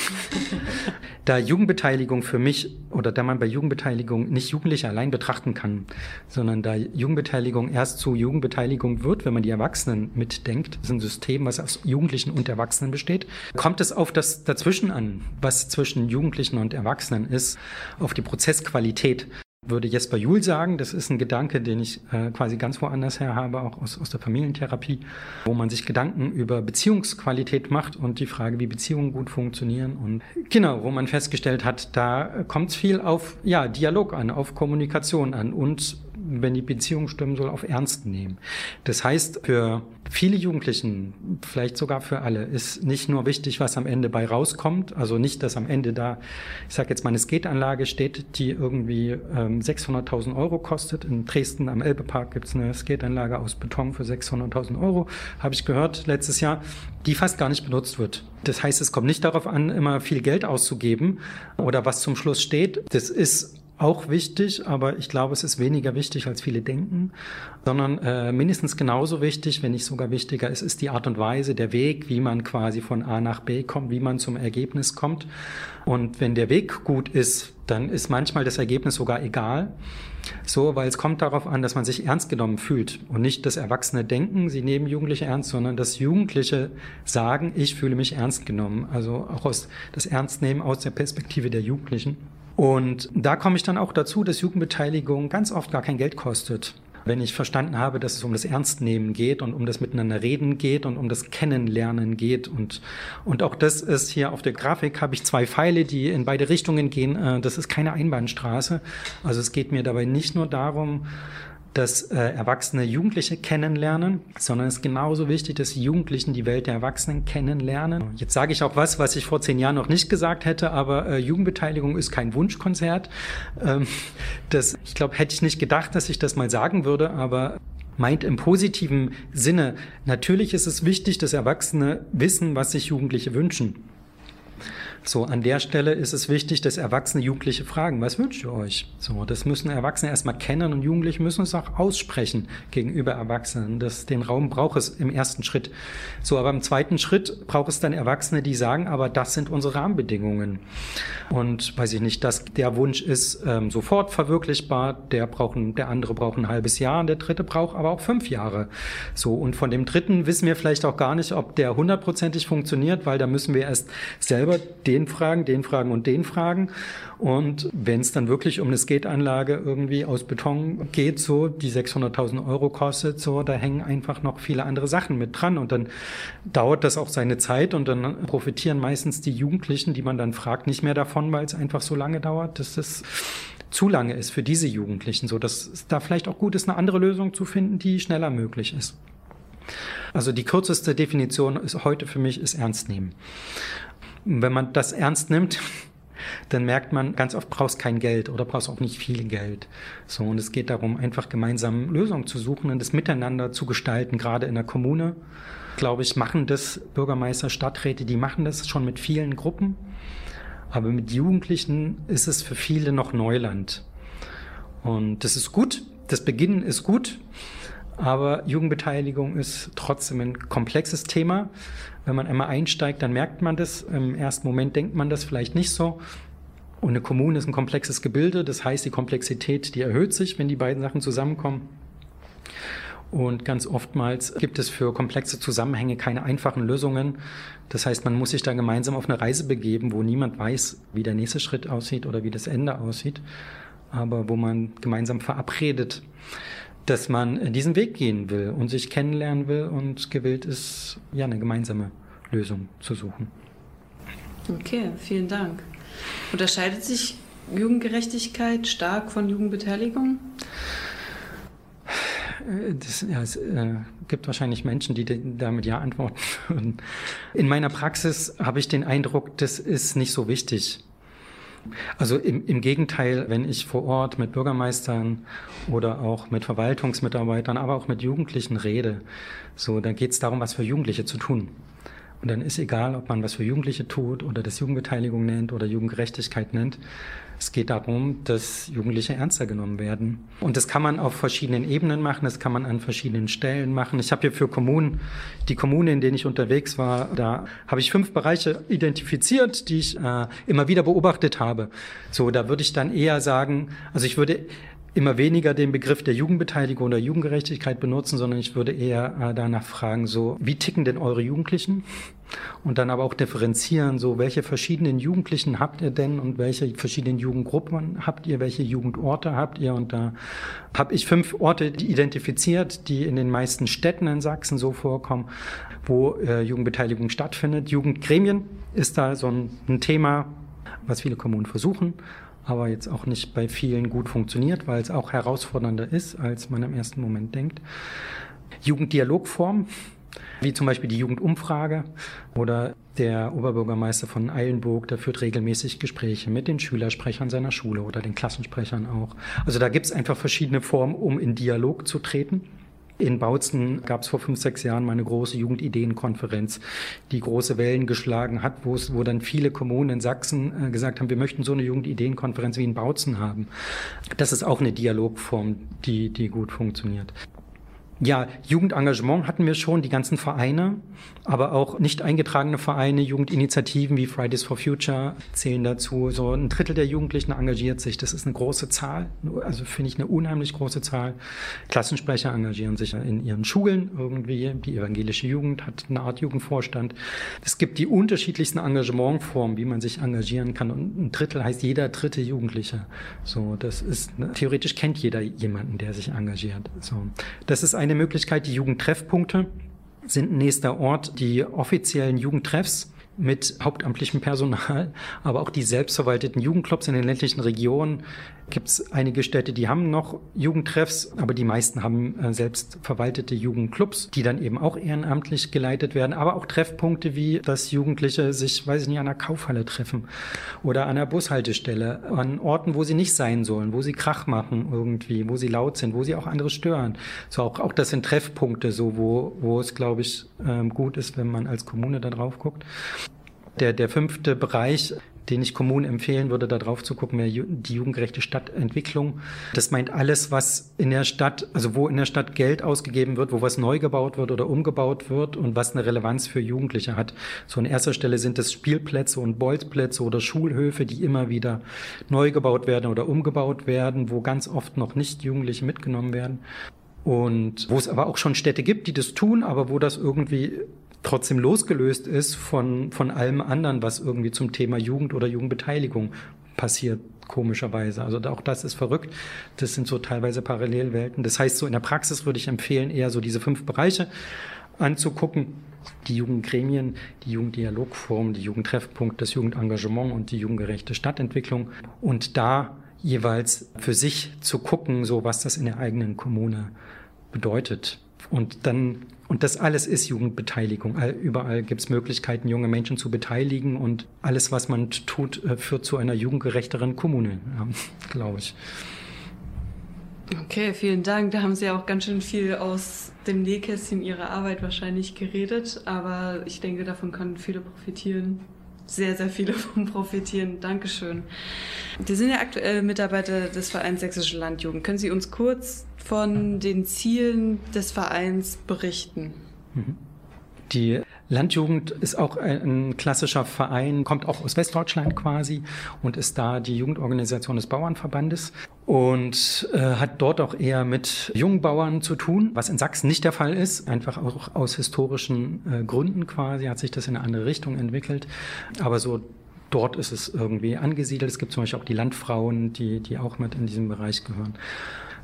da Jugendbeteiligung für mich oder da man bei Jugendbeteiligung nicht Jugendliche allein betrachten kann, sondern da Jugendbeteiligung erst zu Jugendbeteiligung wird, wenn man die Erwachsenen mitdenkt, das ist ein System, was aus Jugendlichen und Erwachsenen besteht, kommt es auf das Dazwischen an, was zwischen Jugendlichen und Erwachsenen ist, auf die Prozessqualität würde Jesper Juhl sagen. Das ist ein Gedanke, den ich äh, quasi ganz woanders her habe, auch aus, aus der Familientherapie, wo man sich Gedanken über Beziehungsqualität macht und die Frage, wie Beziehungen gut funktionieren. Und genau, wo man festgestellt hat, da kommt es viel auf ja, Dialog an, auf Kommunikation an und wenn die Beziehung stimmen soll, auf Ernst nehmen. Das heißt, für viele Jugendlichen, vielleicht sogar für alle, ist nicht nur wichtig, was am Ende bei rauskommt, also nicht, dass am Ende da, ich sage jetzt mal, eine Skateanlage steht, die irgendwie ähm, 600.000 Euro kostet. In Dresden am Elbepark gibt es eine Skateanlage aus Beton für 600.000 Euro, habe ich gehört letztes Jahr, die fast gar nicht benutzt wird. Das heißt, es kommt nicht darauf an, immer viel Geld auszugeben oder was zum Schluss steht. Das ist auch wichtig, aber ich glaube, es ist weniger wichtig, als viele denken, sondern äh, mindestens genauso wichtig, wenn nicht sogar wichtiger ist, ist die Art und Weise, der Weg, wie man quasi von A nach B kommt, wie man zum Ergebnis kommt. Und wenn der Weg gut ist, dann ist manchmal das Ergebnis sogar egal. So, weil es kommt darauf an, dass man sich ernst genommen fühlt und nicht das Erwachsene denken, sie nehmen Jugendliche ernst, sondern dass Jugendliche sagen, ich fühle mich ernst genommen. Also auch aus das Ernstnehmen aus der Perspektive der Jugendlichen. Und da komme ich dann auch dazu, dass Jugendbeteiligung ganz oft gar kein Geld kostet. Wenn ich verstanden habe, dass es um das Ernstnehmen geht und um das Miteinander reden geht und um das Kennenlernen geht und, und auch das ist hier auf der Grafik habe ich zwei Pfeile, die in beide Richtungen gehen. Äh, das ist keine Einbahnstraße. Also es geht mir dabei nicht nur darum, dass äh, Erwachsene Jugendliche kennenlernen, sondern es ist genauso wichtig, dass Jugendlichen die Welt der Erwachsenen kennenlernen. Jetzt sage ich auch was, was ich vor zehn Jahren noch nicht gesagt hätte, aber äh, Jugendbeteiligung ist kein Wunschkonzert. Ähm, das, ich glaube, hätte ich nicht gedacht, dass ich das mal sagen würde, aber meint im positiven Sinne, natürlich ist es wichtig, dass Erwachsene wissen, was sich Jugendliche wünschen. So, an der Stelle ist es wichtig, dass Erwachsene Jugendliche fragen, was wünscht ihr euch? So, das müssen Erwachsene erstmal kennen und Jugendliche müssen es auch aussprechen gegenüber Erwachsenen. Das, den Raum braucht es im ersten Schritt. So, aber im zweiten Schritt braucht es dann Erwachsene, die sagen, aber das sind unsere Rahmenbedingungen. Und weiß ich nicht, dass der Wunsch ist ähm, sofort verwirklichbar, der braucht, der andere braucht ein halbes Jahr und der dritte braucht aber auch fünf Jahre. So, und von dem dritten wissen wir vielleicht auch gar nicht, ob der hundertprozentig funktioniert, weil da müssen wir erst selber den den fragen, den fragen und den fragen. Und wenn es dann wirklich um eine Skateanlage irgendwie aus Beton geht, so die 600.000 Euro kostet, so da hängen einfach noch viele andere Sachen mit dran und dann dauert das auch seine Zeit und dann profitieren meistens die Jugendlichen, die man dann fragt, nicht mehr davon, weil es einfach so lange dauert, dass das zu lange ist für diese Jugendlichen, so dass es da vielleicht auch gut ist, eine andere Lösung zu finden, die schneller möglich ist. Also die kürzeste Definition ist heute für mich ist ernst nehmen. Wenn man das ernst nimmt, dann merkt man, ganz oft brauchst kein Geld oder brauchst auch nicht viel Geld. So, und es geht darum, einfach gemeinsam Lösungen zu suchen und das Miteinander zu gestalten, gerade in der Kommune. Glaube ich, machen das Bürgermeister, Stadträte, die machen das schon mit vielen Gruppen. Aber mit Jugendlichen ist es für viele noch Neuland. Und das ist gut. Das Beginnen ist gut. Aber Jugendbeteiligung ist trotzdem ein komplexes Thema. Wenn man einmal einsteigt, dann merkt man das. Im ersten Moment denkt man das vielleicht nicht so. Und eine Kommune ist ein komplexes Gebilde. Das heißt, die Komplexität, die erhöht sich, wenn die beiden Sachen zusammenkommen. Und ganz oftmals gibt es für komplexe Zusammenhänge keine einfachen Lösungen. Das heißt, man muss sich da gemeinsam auf eine Reise begeben, wo niemand weiß, wie der nächste Schritt aussieht oder wie das Ende aussieht, aber wo man gemeinsam verabredet, dass man diesen Weg gehen will und sich kennenlernen will und gewillt ist, ja, eine gemeinsame Lösung zu suchen.
Okay, vielen Dank. Unterscheidet sich Jugendgerechtigkeit stark von Jugendbeteiligung?
Das, ja, es äh, gibt wahrscheinlich Menschen, die damit ja antworten würden. In meiner Praxis habe ich den Eindruck, das ist nicht so wichtig. Also im, im Gegenteil, wenn ich vor Ort mit Bürgermeistern oder auch mit Verwaltungsmitarbeitern, aber auch mit Jugendlichen rede, so, dann geht es darum, was für Jugendliche zu tun. Und dann ist egal, ob man was für Jugendliche tut oder das Jugendbeteiligung nennt oder Jugendgerechtigkeit nennt. Es geht darum, dass Jugendliche ernster genommen werden. Und das kann man auf verschiedenen Ebenen machen, das kann man an verschiedenen Stellen machen. Ich habe hier für Kommunen, die Kommune, in denen ich unterwegs war, da habe ich fünf Bereiche identifiziert, die ich äh, immer wieder beobachtet habe. So, da würde ich dann eher sagen, also ich würde immer weniger den Begriff der Jugendbeteiligung oder Jugendgerechtigkeit benutzen, sondern ich würde eher äh, danach fragen, so, wie ticken denn eure Jugendlichen? Und dann aber auch differenzieren, so, welche verschiedenen Jugendlichen habt ihr denn und welche verschiedenen Jugendgruppen habt ihr, welche Jugendorte habt ihr? Und da habe ich fünf Orte identifiziert, die in den meisten Städten in Sachsen so vorkommen, wo äh, Jugendbeteiligung stattfindet. Jugendgremien ist da so ein, ein Thema, was viele Kommunen versuchen aber jetzt auch nicht bei vielen gut funktioniert, weil es auch herausfordernder ist, als man im ersten Moment denkt. Jugenddialogform, wie zum Beispiel die Jugendumfrage oder der Oberbürgermeister von Eilenburg, der führt regelmäßig Gespräche mit den Schülersprechern seiner Schule oder den Klassensprechern auch. Also da gibt es einfach verschiedene Formen, um in Dialog zu treten. In Bautzen gab es vor fünf, sechs Jahren mal eine große Jugendideenkonferenz, die große Wellen geschlagen hat, wo es, wo dann viele Kommunen in Sachsen äh, gesagt haben, wir möchten so eine Jugendideenkonferenz wie in Bautzen haben. Das ist auch eine Dialogform, die, die gut funktioniert. Ja, Jugendengagement hatten wir schon, die ganzen Vereine, aber auch nicht eingetragene Vereine, Jugendinitiativen wie Fridays for Future zählen dazu. So ein Drittel der Jugendlichen engagiert sich. Das ist eine große Zahl, also finde ich eine unheimlich große Zahl. Klassensprecher engagieren sich in ihren Schulen irgendwie. Die evangelische Jugend hat eine Art Jugendvorstand. Es gibt die unterschiedlichsten Engagementformen, wie man sich engagieren kann. Und ein Drittel heißt jeder dritte Jugendliche. So, das ist theoretisch kennt jeder jemanden, der sich engagiert. So, das ist eine Möglichkeit. Die Jugendtreffpunkte sind nächster Ort die offiziellen Jugendtreffs mit hauptamtlichem Personal, aber auch die selbstverwalteten Jugendclubs in den ländlichen Regionen gibt es einige Städte, die haben noch Jugendtreffs, aber die meisten haben äh, selbst verwaltete Jugendclubs, die dann eben auch ehrenamtlich geleitet werden, aber auch Treffpunkte wie, dass Jugendliche sich, weiß ich nicht, an einer Kaufhalle treffen oder an einer Bushaltestelle, an Orten, wo sie nicht sein sollen, wo sie Krach machen irgendwie, wo sie laut sind, wo sie auch andere stören. So auch, auch das sind Treffpunkte, so wo, wo es, glaube ich, ähm, gut ist, wenn man als Kommune da drauf guckt. Der, der fünfte Bereich den ich Kommunen empfehlen würde, da drauf zu gucken, wäre die jugendgerechte Stadtentwicklung. Das meint alles, was in der Stadt, also wo in der Stadt Geld ausgegeben wird, wo was neu gebaut wird oder umgebaut wird und was eine Relevanz für Jugendliche hat. So an erster Stelle sind es Spielplätze und Bolzplätze oder Schulhöfe, die immer wieder neu gebaut werden oder umgebaut werden, wo ganz oft noch nicht Jugendliche mitgenommen werden. Und wo es aber auch schon Städte gibt, die das tun, aber wo das irgendwie trotzdem losgelöst ist von, von allem anderen, was irgendwie zum Thema Jugend oder Jugendbeteiligung passiert, komischerweise. Also auch das ist verrückt. Das sind so teilweise Parallelwelten. Das heißt, so in der Praxis würde ich empfehlen, eher so diese fünf Bereiche anzugucken. Die Jugendgremien, die Jugenddialogform, die Jugendtreffpunkt, das Jugendengagement und die jugendgerechte Stadtentwicklung. Und da jeweils für sich zu gucken, so was das in der eigenen Kommune bedeutet. Und dann und das alles ist Jugendbeteiligung. Überall gibt es Möglichkeiten, junge Menschen zu beteiligen und alles, was man tut, äh, führt zu einer jugendgerechteren Kommune, ja, glaube ich.
Okay, vielen Dank. Da haben Sie auch ganz schön viel aus dem Nähkästchen Ihrer Arbeit wahrscheinlich geredet, aber ich denke, davon können viele profitieren. Sehr, sehr viele davon profitieren. Dankeschön. Sie sind ja aktuell Mitarbeiter des Vereins Sächsische Landjugend. Können Sie uns kurz von den Zielen des Vereins berichten?
Mhm. Die Landjugend ist auch ein klassischer Verein, kommt auch aus Westdeutschland quasi und ist da die Jugendorganisation des Bauernverbandes und äh, hat dort auch eher mit jungen Bauern zu tun, was in Sachsen nicht der Fall ist, einfach auch aus historischen äh, Gründen quasi hat sich das in eine andere Richtung entwickelt, aber so dort ist es irgendwie angesiedelt. Es gibt zum Beispiel auch die Landfrauen, die, die auch mit in diesem Bereich gehören.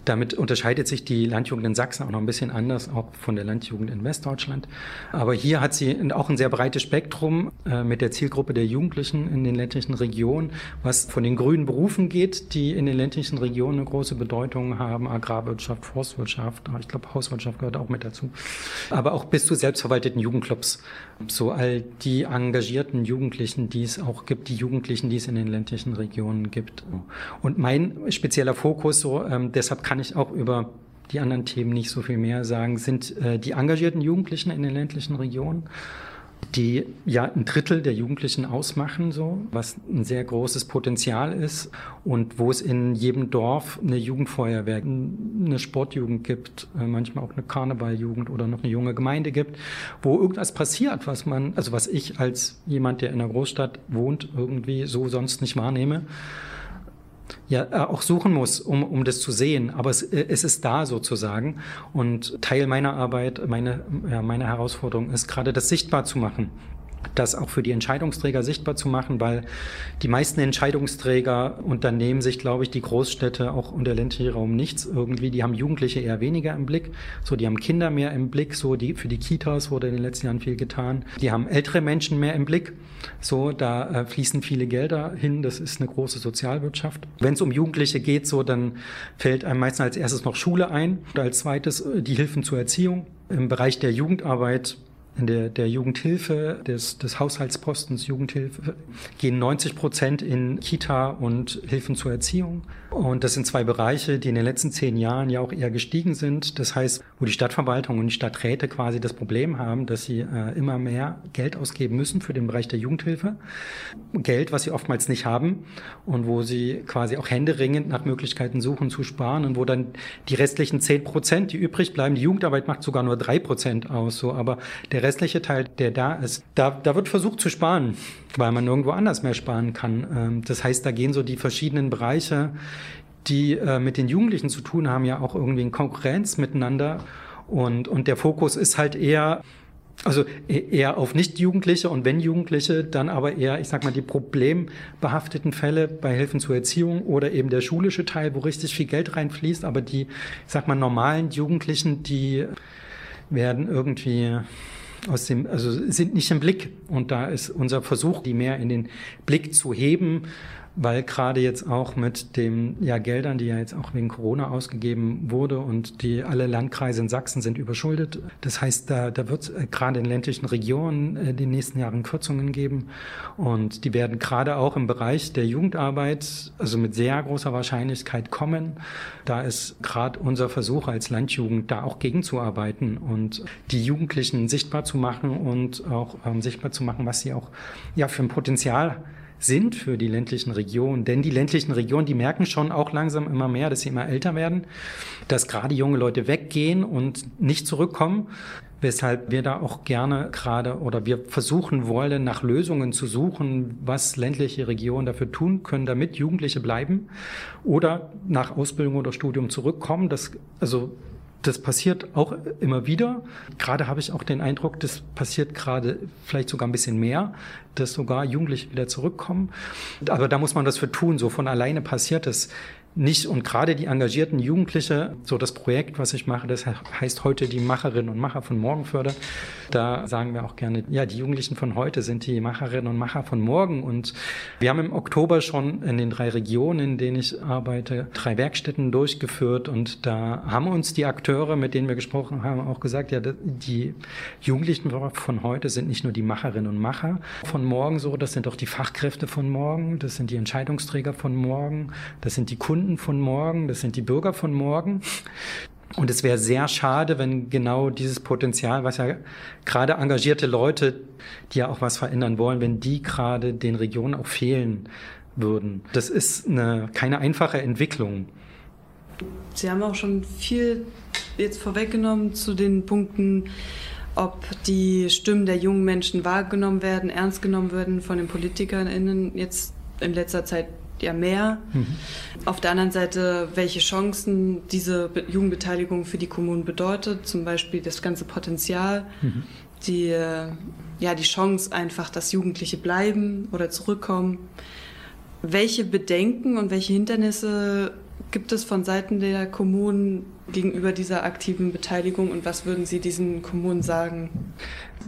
Damit unterscheidet sich die Landjugend in Sachsen auch noch ein bisschen anders, auch von der Landjugend in Westdeutschland. Aber hier hat sie auch ein sehr breites Spektrum äh, mit der Zielgruppe der Jugendlichen in den ländlichen Regionen, was von den grünen Berufen geht, die in den ländlichen Regionen eine große Bedeutung haben, Agrarwirtschaft, Forstwirtschaft, ich glaube Hauswirtschaft gehört auch mit dazu, aber auch bis zu selbstverwalteten Jugendclubs. So all die engagierten Jugendlichen, die es auch gibt, die Jugendlichen, die es in den ländlichen Regionen gibt. Und mein spezieller Fokus, so ähm, deshalb kann ich auch über die anderen Themen nicht so viel mehr sagen, sind äh, die engagierten Jugendlichen in den ländlichen Regionen die ja ein Drittel der Jugendlichen ausmachen, so, was ein sehr großes Potenzial ist und wo es in jedem Dorf eine Jugendfeuerwehr, eine Sportjugend gibt, äh, manchmal auch eine Karnevaljugend oder noch eine junge Gemeinde gibt, wo irgendwas passiert, was man, also was ich als jemand, der in einer Großstadt wohnt, irgendwie so sonst nicht wahrnehme ja äh, auch suchen muss, um, um das zu sehen. Aber es, äh, es ist da sozusagen. Und Teil meiner Arbeit, meine, ja, meine Herausforderung ist gerade das sichtbar zu machen das auch für die Entscheidungsträger sichtbar zu machen, weil die meisten Entscheidungsträger unternehmen sich, glaube ich, die Großstädte auch und der ländliche Raum nichts irgendwie. Die haben Jugendliche eher weniger im Blick, so die haben Kinder mehr im Blick, so die für die Kitas wurde in den letzten Jahren viel getan. Die haben ältere Menschen mehr im Blick, so da äh, fließen viele Gelder hin. Das ist eine große Sozialwirtschaft. Wenn es um Jugendliche geht, so dann fällt einem meistens als erstes noch Schule ein und als zweites äh, die Hilfen zur Erziehung. Im Bereich der Jugendarbeit der, der Jugendhilfe, des, des Haushaltspostens Jugendhilfe, gehen 90 Prozent in Kita und Hilfen zur Erziehung. Und das sind zwei Bereiche, die in den letzten zehn Jahren ja auch eher gestiegen sind. Das heißt, wo die Stadtverwaltung und die Stadträte quasi das Problem haben, dass sie äh, immer mehr Geld ausgeben müssen für den Bereich der Jugendhilfe. Geld, was sie oftmals nicht haben und wo sie quasi auch händeringend nach Möglichkeiten suchen zu sparen und wo dann die restlichen zehn Prozent, die übrig bleiben, die Jugendarbeit macht sogar nur drei Prozent aus, so, aber der restliche Teil, der da ist, da, da wird versucht zu sparen, weil man nirgendwo anders mehr sparen kann. Ähm, das heißt, da gehen so die verschiedenen Bereiche, die äh, mit den Jugendlichen zu tun haben, ja auch irgendwie in Konkurrenz miteinander. Und, und der Fokus ist halt eher, also e-, eher auf Nicht-Jugendliche und wenn Jugendliche, dann aber eher, ich sag mal, die problembehafteten Fälle bei Hilfen zur Erziehung oder eben der schulische Teil, wo richtig viel Geld reinfließt, aber die, ich sag mal, normalen Jugendlichen, die werden irgendwie aus dem, also sind nicht im Blick. Und da ist unser Versuch, die mehr in den Blick zu heben, weil gerade jetzt auch mit den ja, Geldern, die ja jetzt auch wegen Corona ausgegeben wurde und die alle Landkreise in Sachsen sind überschuldet. Das heißt, da, da wird es äh, gerade in ländlichen Regionen in den nächsten Jahren Kürzungen geben und die werden gerade auch im Bereich der Jugendarbeit also mit sehr großer Wahrscheinlichkeit kommen. Da ist gerade unser Versuch als Landjugend da auch gegenzuarbeiten und die Jugendlichen sichtbar zu machen und auch ähm, sichtbar zu machen, was sie auch ja für ein Potenzial sind für die ländlichen Regionen. Denn die ländlichen Regionen, die merken schon auch langsam immer mehr, dass sie immer älter werden, dass gerade junge Leute weggehen und nicht zurückkommen. Weshalb wir da auch gerne gerade oder wir versuchen wollen, nach Lösungen zu suchen, was ländliche Regionen dafür tun können, damit Jugendliche bleiben oder nach Ausbildung oder Studium zurückkommen. Das, also das passiert auch immer wieder. Gerade habe ich auch den Eindruck, das passiert gerade vielleicht sogar ein bisschen mehr, dass sogar Jugendliche wieder zurückkommen. Aber da muss man das für tun. So von alleine passiert es nicht. Und gerade die engagierten Jugendliche, so das Projekt, was ich mache, das heißt heute die Macherinnen und Macher von Morgenförder. Da sagen wir auch gerne, ja, die Jugendlichen von heute sind die Macherinnen und Macher von morgen. Und wir haben im Oktober schon in den drei Regionen, in denen ich arbeite, drei Werkstätten durchgeführt. Und da haben uns die Akteure, mit denen wir gesprochen haben, auch gesagt, ja, die Jugendlichen von heute sind nicht nur die Macherinnen und Macher von morgen so, das sind auch die Fachkräfte von morgen, das sind die Entscheidungsträger von morgen, das sind die Kunden Kunden von morgen, das sind die Bürger von morgen. Und es wäre sehr schade, wenn genau dieses Potenzial, was ja gerade engagierte Leute, die ja auch was verändern wollen, wenn die gerade den Regionen auch fehlen würden. Das ist eine, keine einfache Entwicklung.
Sie haben auch schon viel jetzt vorweggenommen zu den Punkten, ob die Stimmen der jungen Menschen wahrgenommen werden, ernst genommen werden von den PolitikerInnen jetzt in letzter Zeit ja mehr. Mhm. Auf der anderen Seite, welche Chancen diese Jugendbeteiligung für die Kommunen bedeutet, zum Beispiel das ganze Potenzial, mhm. die, ja, die Chance einfach, dass Jugendliche bleiben oder zurückkommen. Welche Bedenken und welche Hindernisse gibt es von Seiten der Kommunen gegenüber dieser aktiven Beteiligung und was würden Sie diesen Kommunen sagen?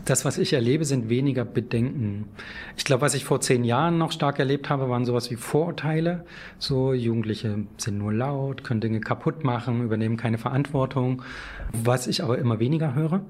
Das, was ich erlebe, sind weniger Bedenken. Ich glaube, was ich vor zehn Jahren noch stark erlebt habe, waren sowas wie Vorurteile. So, Jugendliche sind nur laut, können Dinge kaputt machen, übernehmen keine Verantwortung. Was ich aber immer weniger höre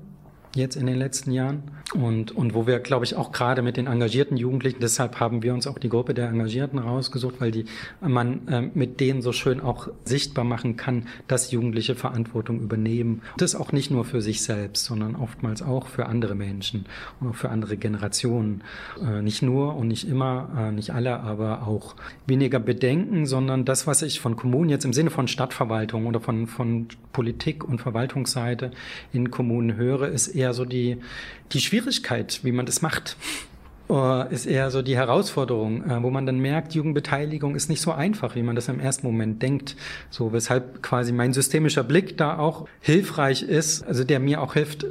jetzt in den letzten Jahren. Und, und wo wir, glaube ich, auch gerade mit den engagierten Jugendlichen, deshalb haben wir uns auch die Gruppe der Engagierten rausgesucht, weil die, man äh, mit denen so schön auch sichtbar machen kann, dass Jugendliche Verantwortung übernehmen. Das auch nicht nur für sich selbst, sondern oftmals auch für andere Menschen und auch für andere Generationen. Äh, nicht nur und nicht immer, äh, nicht alle, aber auch weniger Bedenken, sondern das, was ich von Kommunen jetzt im Sinne von Stadtverwaltung oder von, von Politik und Verwaltungsseite in Kommunen höre, ist eher so die, die Schwierigkeit, wie man das macht äh, ist eher so die Herausforderung, äh, wo man dann merkt, Jugendbeteiligung ist nicht so einfach, wie man das im ersten Moment denkt. So, weshalb quasi mein systemischer Blick da auch hilfreich ist, also der mir auch hilft, äh,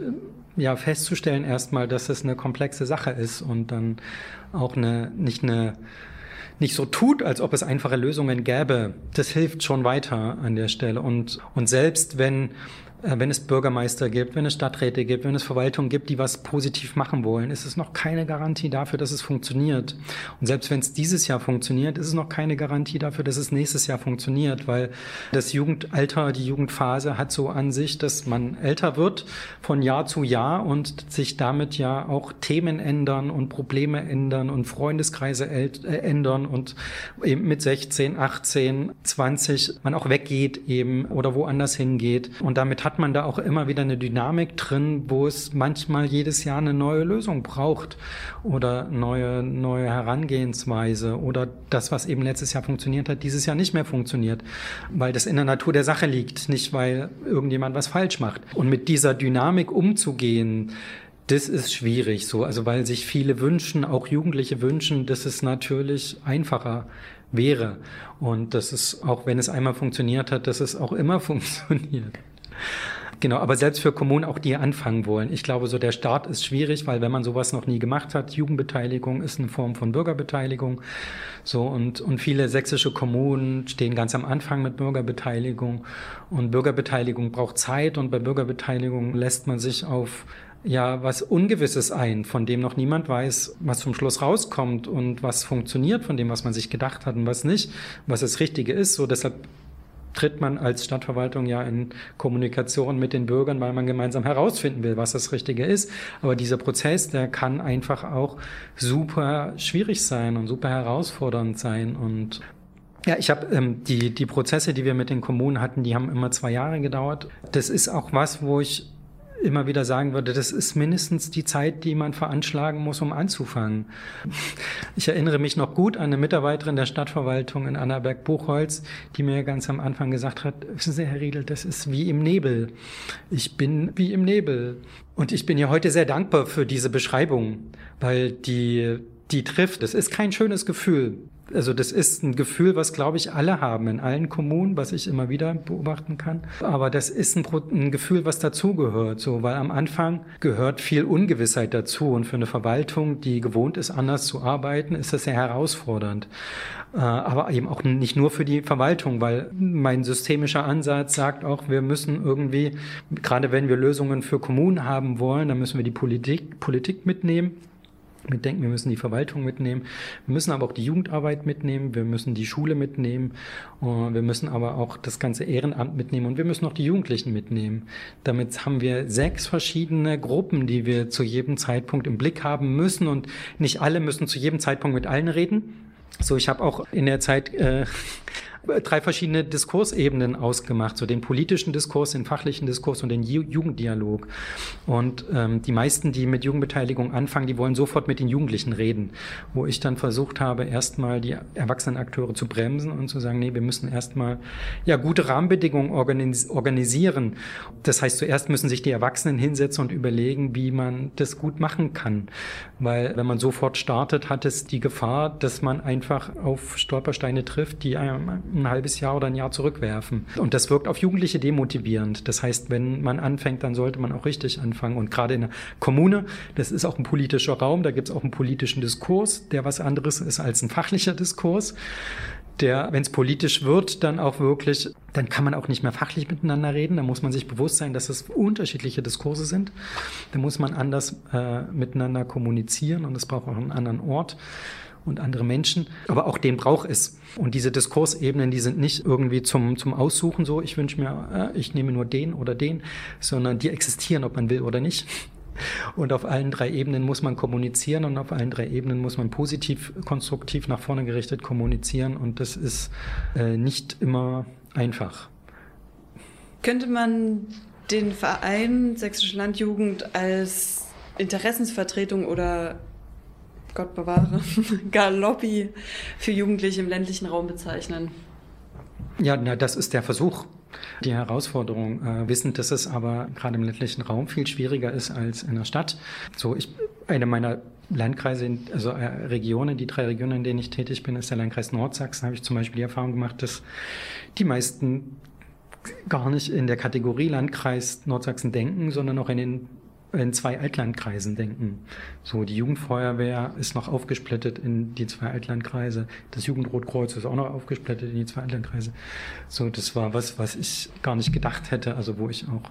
ja, festzustellen erstmal, dass es eine komplexe Sache ist und dann auch eine, nicht eine, nicht so tut, als ob es einfache Lösungen gäbe. Das hilft schon weiter an der Stelle. Und, und selbst wenn wenn es Bürgermeister gibt, wenn es Stadträte gibt, wenn es Verwaltungen gibt, die was positiv machen wollen, ist es noch keine Garantie dafür, dass es funktioniert. Und selbst wenn es dieses Jahr funktioniert, ist es noch keine Garantie dafür, dass es nächstes Jahr funktioniert, weil das Jugendalter, die Jugendphase hat so an sich, dass man älter wird von Jahr zu Jahr und sich damit ja auch Themen ändern und Probleme ändern und Freundeskreise äh, ändern und eben mit 16, 18, 20 man auch weggeht eben oder woanders hingeht. Und damit hat hat man da auch immer wieder eine Dynamik drin, wo es manchmal jedes Jahr eine neue Lösung braucht oder neue, neue Herangehensweise oder das, was eben letztes Jahr funktioniert hat, dieses Jahr nicht mehr funktioniert, weil das in der Natur der Sache liegt, nicht weil irgendjemand was falsch macht. Und mit dieser Dynamik umzugehen, das ist schwierig so, also weil sich viele wünschen, auch Jugendliche wünschen, dass es natürlich einfacher wäre und dass es, auch wenn es einmal funktioniert hat, dass es auch immer funktioniert. Genau, aber selbst für Kommunen auch, die anfangen wollen. Ich glaube, so der Start ist schwierig, weil wenn man sowas noch nie gemacht hat, Jugendbeteiligung ist eine Form von Bürgerbeteiligung. So und, und viele sächsische Kommunen stehen ganz am Anfang mit Bürgerbeteiligung. Und Bürgerbeteiligung braucht Zeit und bei Bürgerbeteiligung lässt man sich auf ja was Ungewisses ein, von dem noch niemand weiß, was zum Schluss rauskommt und was funktioniert von dem, was man sich gedacht hat und was nicht, was das Richtige ist. So deshalb tritt man als Stadtverwaltung ja in Kommunikation mit den Bürgern, weil man gemeinsam herausfinden will, was das Richtige ist. Aber dieser Prozess, der kann einfach auch super schwierig sein und super herausfordernd sein. Und ja, ich habe ähm, die, die Prozesse, die wir mit den Kommunen hatten, die haben immer zwei Jahre gedauert. Das ist auch was, wo ich immer wieder sagen würde, das ist mindestens die Zeit, die man veranschlagen muss, um anzufangen. Ich erinnere mich noch gut an eine Mitarbeiterin der Stadtverwaltung in Annaberg-Buchholz, die mir ganz am Anfang gesagt hat, wissen Sie, Herr Riedel, das ist wie im Nebel. Ich bin wie im Nebel. Und ich bin ihr heute sehr dankbar für diese Beschreibung, weil die, die trifft. Es ist kein schönes Gefühl. Also das ist ein Gefühl, was, glaube ich, alle haben in allen Kommunen, was ich immer wieder beobachten kann. Aber das ist ein, ein Gefühl, was dazugehört, so, weil am Anfang gehört viel Ungewissheit dazu. Und für eine Verwaltung, die gewohnt ist, anders zu arbeiten, ist das sehr herausfordernd. Äh, aber eben auch nicht nur für die Verwaltung, weil mein systemischer Ansatz sagt auch, wir müssen irgendwie, gerade wenn wir Lösungen für Kommunen haben wollen, dann müssen wir die Politik, Politik mitnehmen mitdenken, wir müssen die Verwaltung mitnehmen, wir müssen aber auch die Jugendarbeit mitnehmen, wir müssen die Schule mitnehmen, äh, wir müssen aber auch das ganze Ehrenamt mitnehmen und wir müssen auch die Jugendlichen mitnehmen. Damit haben wir sechs verschiedene Gruppen, die wir zu jedem Zeitpunkt im Blick haben müssen und nicht alle müssen zu jedem Zeitpunkt mit allen reden. So, ich habe auch in der Zeit äh, drei verschiedene Diskursebenen ausgemacht, so den politischen Diskurs, den fachlichen Diskurs und den Jugenddialog. Und ähm, die meisten, die mit Jugendbeteiligung anfangen, die wollen sofort mit den Jugendlichen reden, wo ich dann versucht habe, erstmal die erwachsenen Akteure zu bremsen und zu sagen, nee, wir müssen erstmal ja gute Rahmenbedingungen organis organisieren. Das heißt, zuerst müssen sich die Erwachsenen hinsetzen und überlegen, wie man das gut machen kann, weil wenn man sofort startet, hat es die Gefahr, dass man einfach auf Stolpersteine trifft, die einem ein halbes Jahr oder ein Jahr zurückwerfen. Und das wirkt auf Jugendliche demotivierend. Das heißt, wenn man anfängt, dann sollte man auch richtig anfangen. Und gerade in der Kommune, das ist auch ein politischer Raum, da gibt es auch einen politischen Diskurs, der was anderes ist als ein fachlicher Diskurs der, wenn es politisch wird, dann auch wirklich, dann kann man auch nicht mehr fachlich miteinander reden. Da muss man sich bewusst sein, dass es unterschiedliche Diskurse sind. Da muss man anders äh, miteinander kommunizieren und es braucht auch einen anderen Ort und andere Menschen. Aber auch den braucht es. Und diese Diskursebenen, die sind nicht irgendwie zum, zum Aussuchen so, ich wünsche mir, äh, ich nehme nur den oder den, sondern die existieren, ob man will oder nicht. Und auf allen drei Ebenen muss man kommunizieren und auf allen drei Ebenen muss man positiv, konstruktiv nach vorne gerichtet kommunizieren. Und das ist äh, nicht immer einfach.
Könnte man den Verein Sächsische Landjugend als Interessensvertretung oder Gott bewahre, Galoppi für Jugendliche im ländlichen Raum bezeichnen.
Ja, na, das ist der Versuch, die Herausforderung, äh, wissend, dass es aber gerade im ländlichen Raum viel schwieriger ist als in der Stadt. So, ich, eine meiner Landkreise, also äh, Regionen, die drei Regionen, in denen ich tätig bin, ist der Landkreis Nordsachsen. Habe ich zum Beispiel die Erfahrung gemacht, dass die meisten gar nicht in der Kategorie Landkreis Nordsachsen denken, sondern auch in den in zwei Altlandkreisen denken. So, die Jugendfeuerwehr ist noch aufgesplittet in die zwei Altlandkreise. Das Jugendrotkreuz ist auch noch aufgesplittet in die zwei Altlandkreise. So, das war was, was ich gar nicht gedacht hätte, also wo ich auch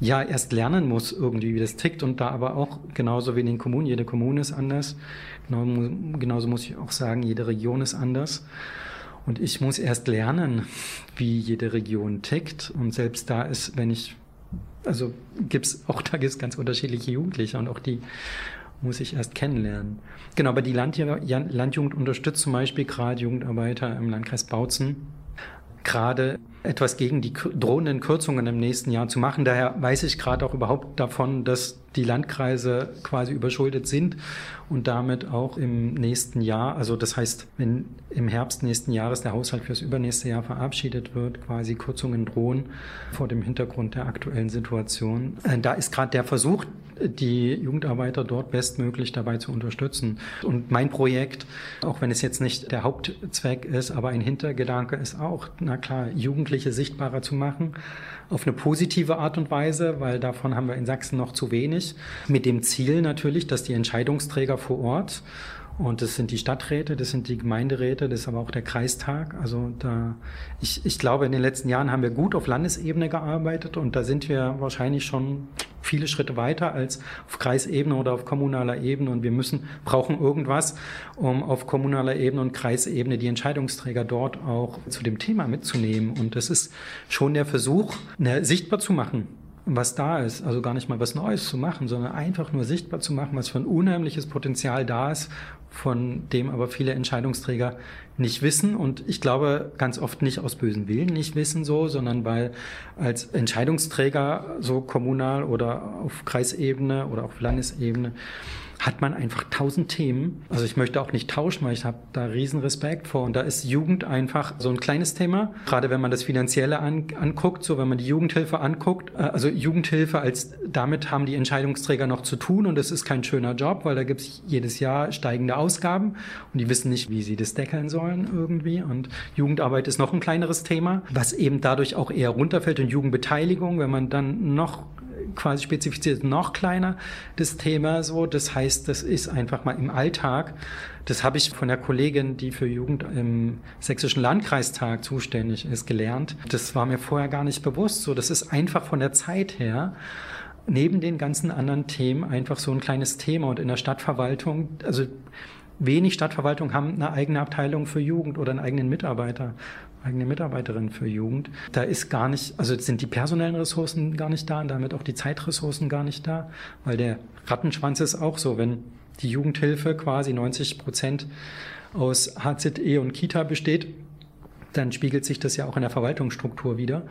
ja erst lernen muss irgendwie, wie das tickt und da aber auch genauso wie in den Kommunen, jede Kommune ist anders. Genau, genauso muss ich auch sagen, jede Region ist anders. Und ich muss erst lernen, wie jede Region tickt. Und selbst da ist, wenn ich also gibt's auch da gibt's ganz unterschiedliche Jugendliche und auch die muss ich erst kennenlernen. Genau, aber die Land Landjugend unterstützt zum Beispiel gerade Jugendarbeiter im Landkreis Bautzen gerade etwas gegen die drohenden Kürzungen im nächsten Jahr zu machen. Daher weiß ich gerade auch überhaupt davon, dass die Landkreise quasi überschuldet sind und damit auch im nächsten Jahr, also das heißt, wenn im Herbst nächsten Jahres der Haushalt fürs übernächste Jahr verabschiedet wird, quasi Kürzungen drohen vor dem Hintergrund der aktuellen Situation. Äh, da ist gerade der Versuch, die Jugendarbeiter dort bestmöglich dabei zu unterstützen. Und mein Projekt, auch wenn es jetzt nicht der Hauptzweck ist, aber ein Hintergedanke ist auch, na klar, Jugendliche sichtbarer zu machen, auf eine positive Art und Weise, weil davon haben wir in Sachsen noch zu wenig, mit dem Ziel natürlich, dass die Entscheidungsträger vor Ort Und das sind die Stadträte, das sind die Gemeinderäte, das ist aber auch der Kreistag. Also da, ich, ich glaube, in den letzten Jahren haben wir gut auf Landesebene gearbeitet und da sind wir wahrscheinlich schon viele Schritte weiter als auf Kreisebene oder auf kommunaler Ebene. Und wir müssen, brauchen irgendwas, um auf kommunaler Ebene und Kreisebene die Entscheidungsträger dort auch zu dem Thema mitzunehmen. Und das ist schon der Versuch, sichtbar zu machen was da ist, also gar nicht mal was Neues zu machen, sondern einfach nur sichtbar zu machen, was für ein unheimliches Potenzial da ist, von dem aber viele Entscheidungsträger nicht wissen und ich glaube ganz oft nicht aus bösen Willen nicht wissen so, sondern weil als Entscheidungsträger so kommunal oder auf Kreisebene oder auf Landesebene hat man einfach tausend Themen. Also ich möchte auch nicht tauschen, weil ich habe da riesen Respekt vor. Und da ist Jugend einfach so ein kleines Thema. Gerade wenn man das Finanzielle an, anguckt, so wenn man die Jugendhilfe anguckt. Äh, also Jugendhilfe als damit haben die Entscheidungsträger noch zu tun und das ist kein schöner Job, weil da gibt es jedes Jahr steigende Ausgaben und die wissen nicht, wie sie das deckeln sollen irgendwie. Und Jugendarbeit ist noch ein kleineres Thema, was eben dadurch auch eher runterfällt. Und Jugendbeteiligung, wenn man dann noch quasi spezifiziert noch kleiner, das Thema so. Das heißt, das ist einfach mal im Alltag. Das habe ich von der Kollegin, die für Jugend im Sächsischen Landkreistag zuständig ist, gelernt. Das war mir vorher gar nicht bewusst. So, das ist einfach von der Zeit her neben den ganzen anderen Themen einfach so ein kleines Thema und in der Stadtverwaltung, also wenig Stadtverwaltungen haben eine eigene Abteilung für Jugend oder einen eigenen Mitarbeiter eigene Mitarbeiterin für Jugend. Da ist gar nicht, also sind die personellen Ressourcen gar nicht da und damit auch die Zeitressourcen gar nicht da, weil der Rattenschwanz ist auch so, wenn die Jugendhilfe quasi 90 Prozent aus HZE und Kita besteht, dann spiegelt sich das ja auch in der Verwaltungsstruktur wieder.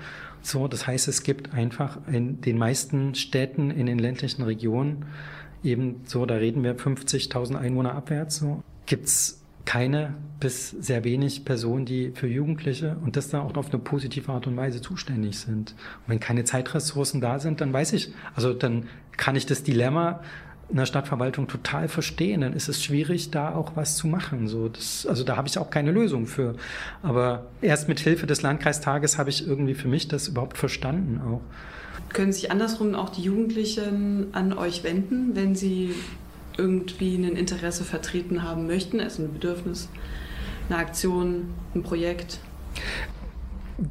So, das heißt, es gibt einfach in den meisten Städten in den ländlichen Regionen eben so, da reden wir 50.000 Einwohner abwärts, so, gibt's keine bis sehr wenig Personen, die für Jugendliche und das dann auch auf eine positive Art und Weise zuständig sind. Und wenn keine Zeitressourcen da sind, dann weiß ich, also dann kann ich das Dilemma in der Stadtverwaltung total verstehen. Dann ist es schwierig, da auch was zu machen. So, das, also da habe ich auch keine Lösung für. Aber erst mit Hilfe des Landkreistages habe ich irgendwie für mich das überhaupt verstanden auch.
Können sich andersrum auch die Jugendlichen an euch wenden, wenn sie irgendwie ein Interesse vertreten haben möchten, also ein Bedürfnis, eine Aktion, ein Projekt.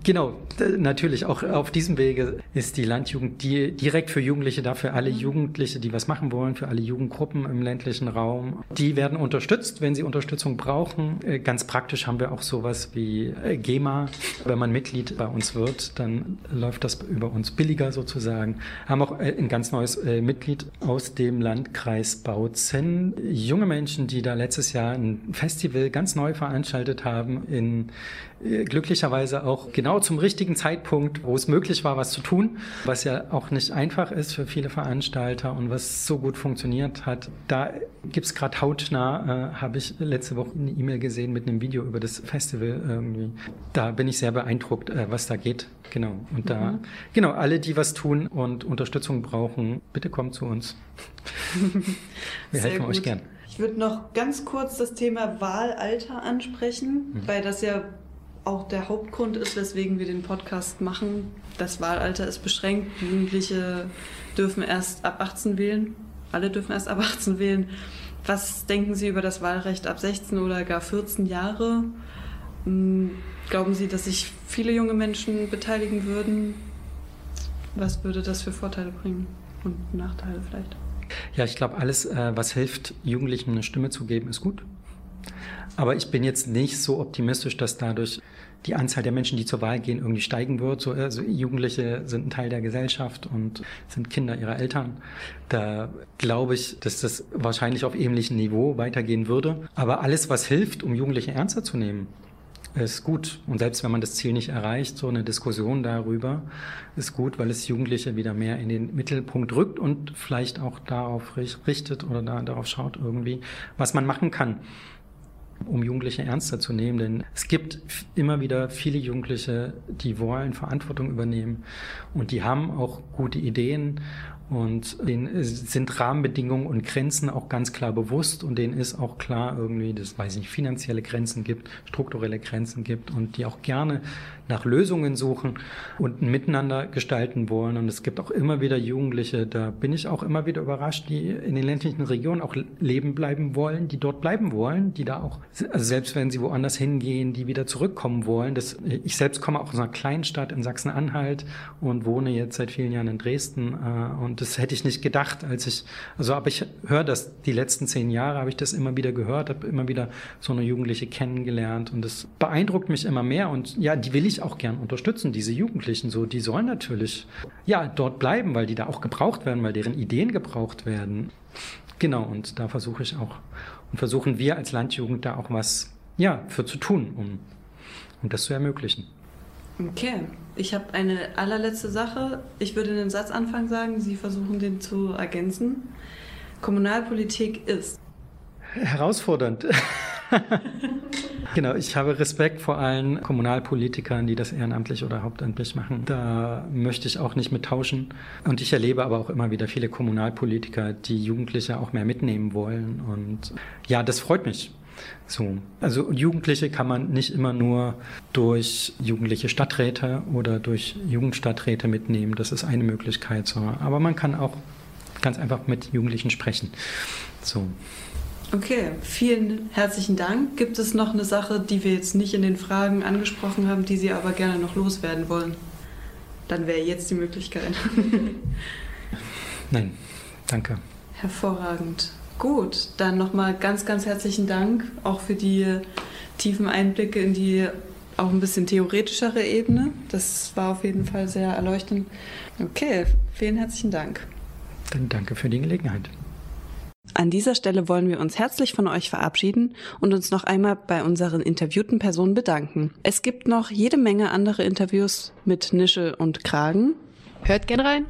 Genau, natürlich. Auch auf diesem Wege ist die Landjugend die, direkt für Jugendliche da, für alle mhm. Jugendliche, die was machen wollen, für alle Jugendgruppen im ländlichen Raum. Die werden unterstützt, wenn sie Unterstützung brauchen. Äh, ganz praktisch haben wir auch sowas wie äh, GEMA. Wenn man Mitglied bei uns wird, dann läuft das über uns billiger sozusagen. Haben auch äh, ein ganz neues Mitglied aus dem Landkreis Bautzen. Junge Menschen, die da letztes Jahr ein Festival ganz neu veranstaltet haben in glücklicherweise auch genau zum richtigen Zeitpunkt, wo es möglich war, was zu tun, was ja auch nicht einfach ist für viele Veranstalter und was so gut funktioniert hat. Da gibt es gerade hautnah, äh, habe ich letzte Woche eine E-Mail gesehen mit einem Video über das Festival irgendwie. Da bin ich sehr beeindruckt, äh, was da geht. Genau. Und da, mhm. genau, alle, die was tun und Unterstützung brauchen, bitte kommt zu uns. Wir helfen euch gern.
Ich würde noch ganz kurz das Thema Wahlalter ansprechen, mhm. weil das ja auch der Hauptgrund ist, weswegen wir den Podcast machen. Das Wahlalter ist beschränkt. Jugendliche dürfen erst ab 18 wählen. Alle dürfen erst ab 18 wählen. Was denken Sie über das Wahlrecht ab 16 oder gar 14 Jahre? Hm, glauben Sie, dass sich viele junge Menschen beteiligen würden? Was würde das für Vorteile bringen und Nachteile vielleicht?
Ja, ich glaube, alles, äh, was hilft, Jugendlichen eine Stimme zu geben, ist gut. Aber ich bin jetzt nicht so optimistisch, dass dadurch die Anzahl der Menschen, die zur Wahl gehen, irgendwie steigen wird. So, also Jugendliche sind ein Teil der Gesellschaft und sind Kinder ihrer Eltern. Da glaube ich, dass das wahrscheinlich auf ähnlichem Niveau weitergehen würde. Aber alles, was hilft, um Jugendliche ernster zu nehmen, ist gut. Und selbst wenn man das Ziel nicht erreicht, so eine Diskussion darüber ist gut, weil es Jugendliche wieder mehr in den Mittelpunkt rückt und vielleicht auch darauf richtet oder da, darauf schaut irgendwie, was man machen kann um Jugendliche ernster zu nehmen. Denn es gibt immer wieder viele Jugendliche, die wollen Verantwortung übernehmen und die haben auch gute Ideen Und denen sind Rahmenbedingungen und Grenzen auch ganz klar bewusst und denen ist auch klar irgendwie, dass weiß ich nicht, finanzielle Grenzen gibt, strukturelle Grenzen gibt und die auch gerne nach Lösungen suchen und ein Miteinander gestalten wollen. Und es gibt auch immer wieder Jugendliche, da bin ich auch immer wieder überrascht, die in den ländlichen Regionen auch leben bleiben wollen, die dort bleiben wollen, die da auch, also selbst wenn sie woanders hingehen, die wieder zurückkommen wollen. Das, ich selbst komme auch aus einer kleinen Stadt in Sachsen-Anhalt und wohne jetzt seit vielen Jahren in Dresden. Äh, und das hätte ich nicht gedacht, als ich, also aber ich höre das, die letzten zehn Jahre habe ich das immer wieder gehört, habe immer wieder so eine Jugendliche kennengelernt und das beeindruckt mich immer mehr. Und ja, die will ich auch gern unterstützen, diese Jugendlichen so. Die sollen natürlich ja dort bleiben, weil die da auch gebraucht werden, weil deren Ideen gebraucht werden. Genau, und da versuche ich auch und versuchen wir als Landjugend da auch was ja, für zu tun, um, um das zu ermöglichen.
Okay, ich habe eine allerletzte Sache. Ich würde den Satzanfang sagen, Sie versuchen den zu ergänzen. Kommunalpolitik ist
herausfordernd. genau, ich habe Respekt vor allen Kommunalpolitikern, die das ehrenamtlich oder hauptamtlich machen. Da möchte ich auch nicht mit tauschen. Und ich erlebe aber auch immer wieder viele Kommunalpolitiker, die Jugendliche auch mehr mitnehmen wollen. Und ja, das freut mich. So. Also Jugendliche kann man nicht immer nur durch jugendliche Stadträte oder durch Jugendstadträte mitnehmen. Das ist eine Möglichkeit. So. Aber man kann auch ganz einfach mit Jugendlichen sprechen. So.
Okay, vielen herzlichen Dank. Gibt es noch eine Sache, die wir jetzt nicht in den Fragen angesprochen haben, die Sie aber gerne noch loswerden wollen? Dann wäre jetzt die Möglichkeit.
Nein, danke.
Hervorragend. Gut, dann nochmal ganz, ganz herzlichen Dank auch für die tiefen Einblicke in die auch ein bisschen theoretischere Ebene. Das war auf jeden Fall sehr erleuchtend. Okay, vielen herzlichen Dank.
Dann danke für die Gelegenheit.
An dieser Stelle wollen wir uns herzlich von euch verabschieden und uns noch einmal bei unseren interviewten Personen bedanken. Es gibt noch jede Menge andere Interviews mit Nische und Kragen.
Hört gern rein.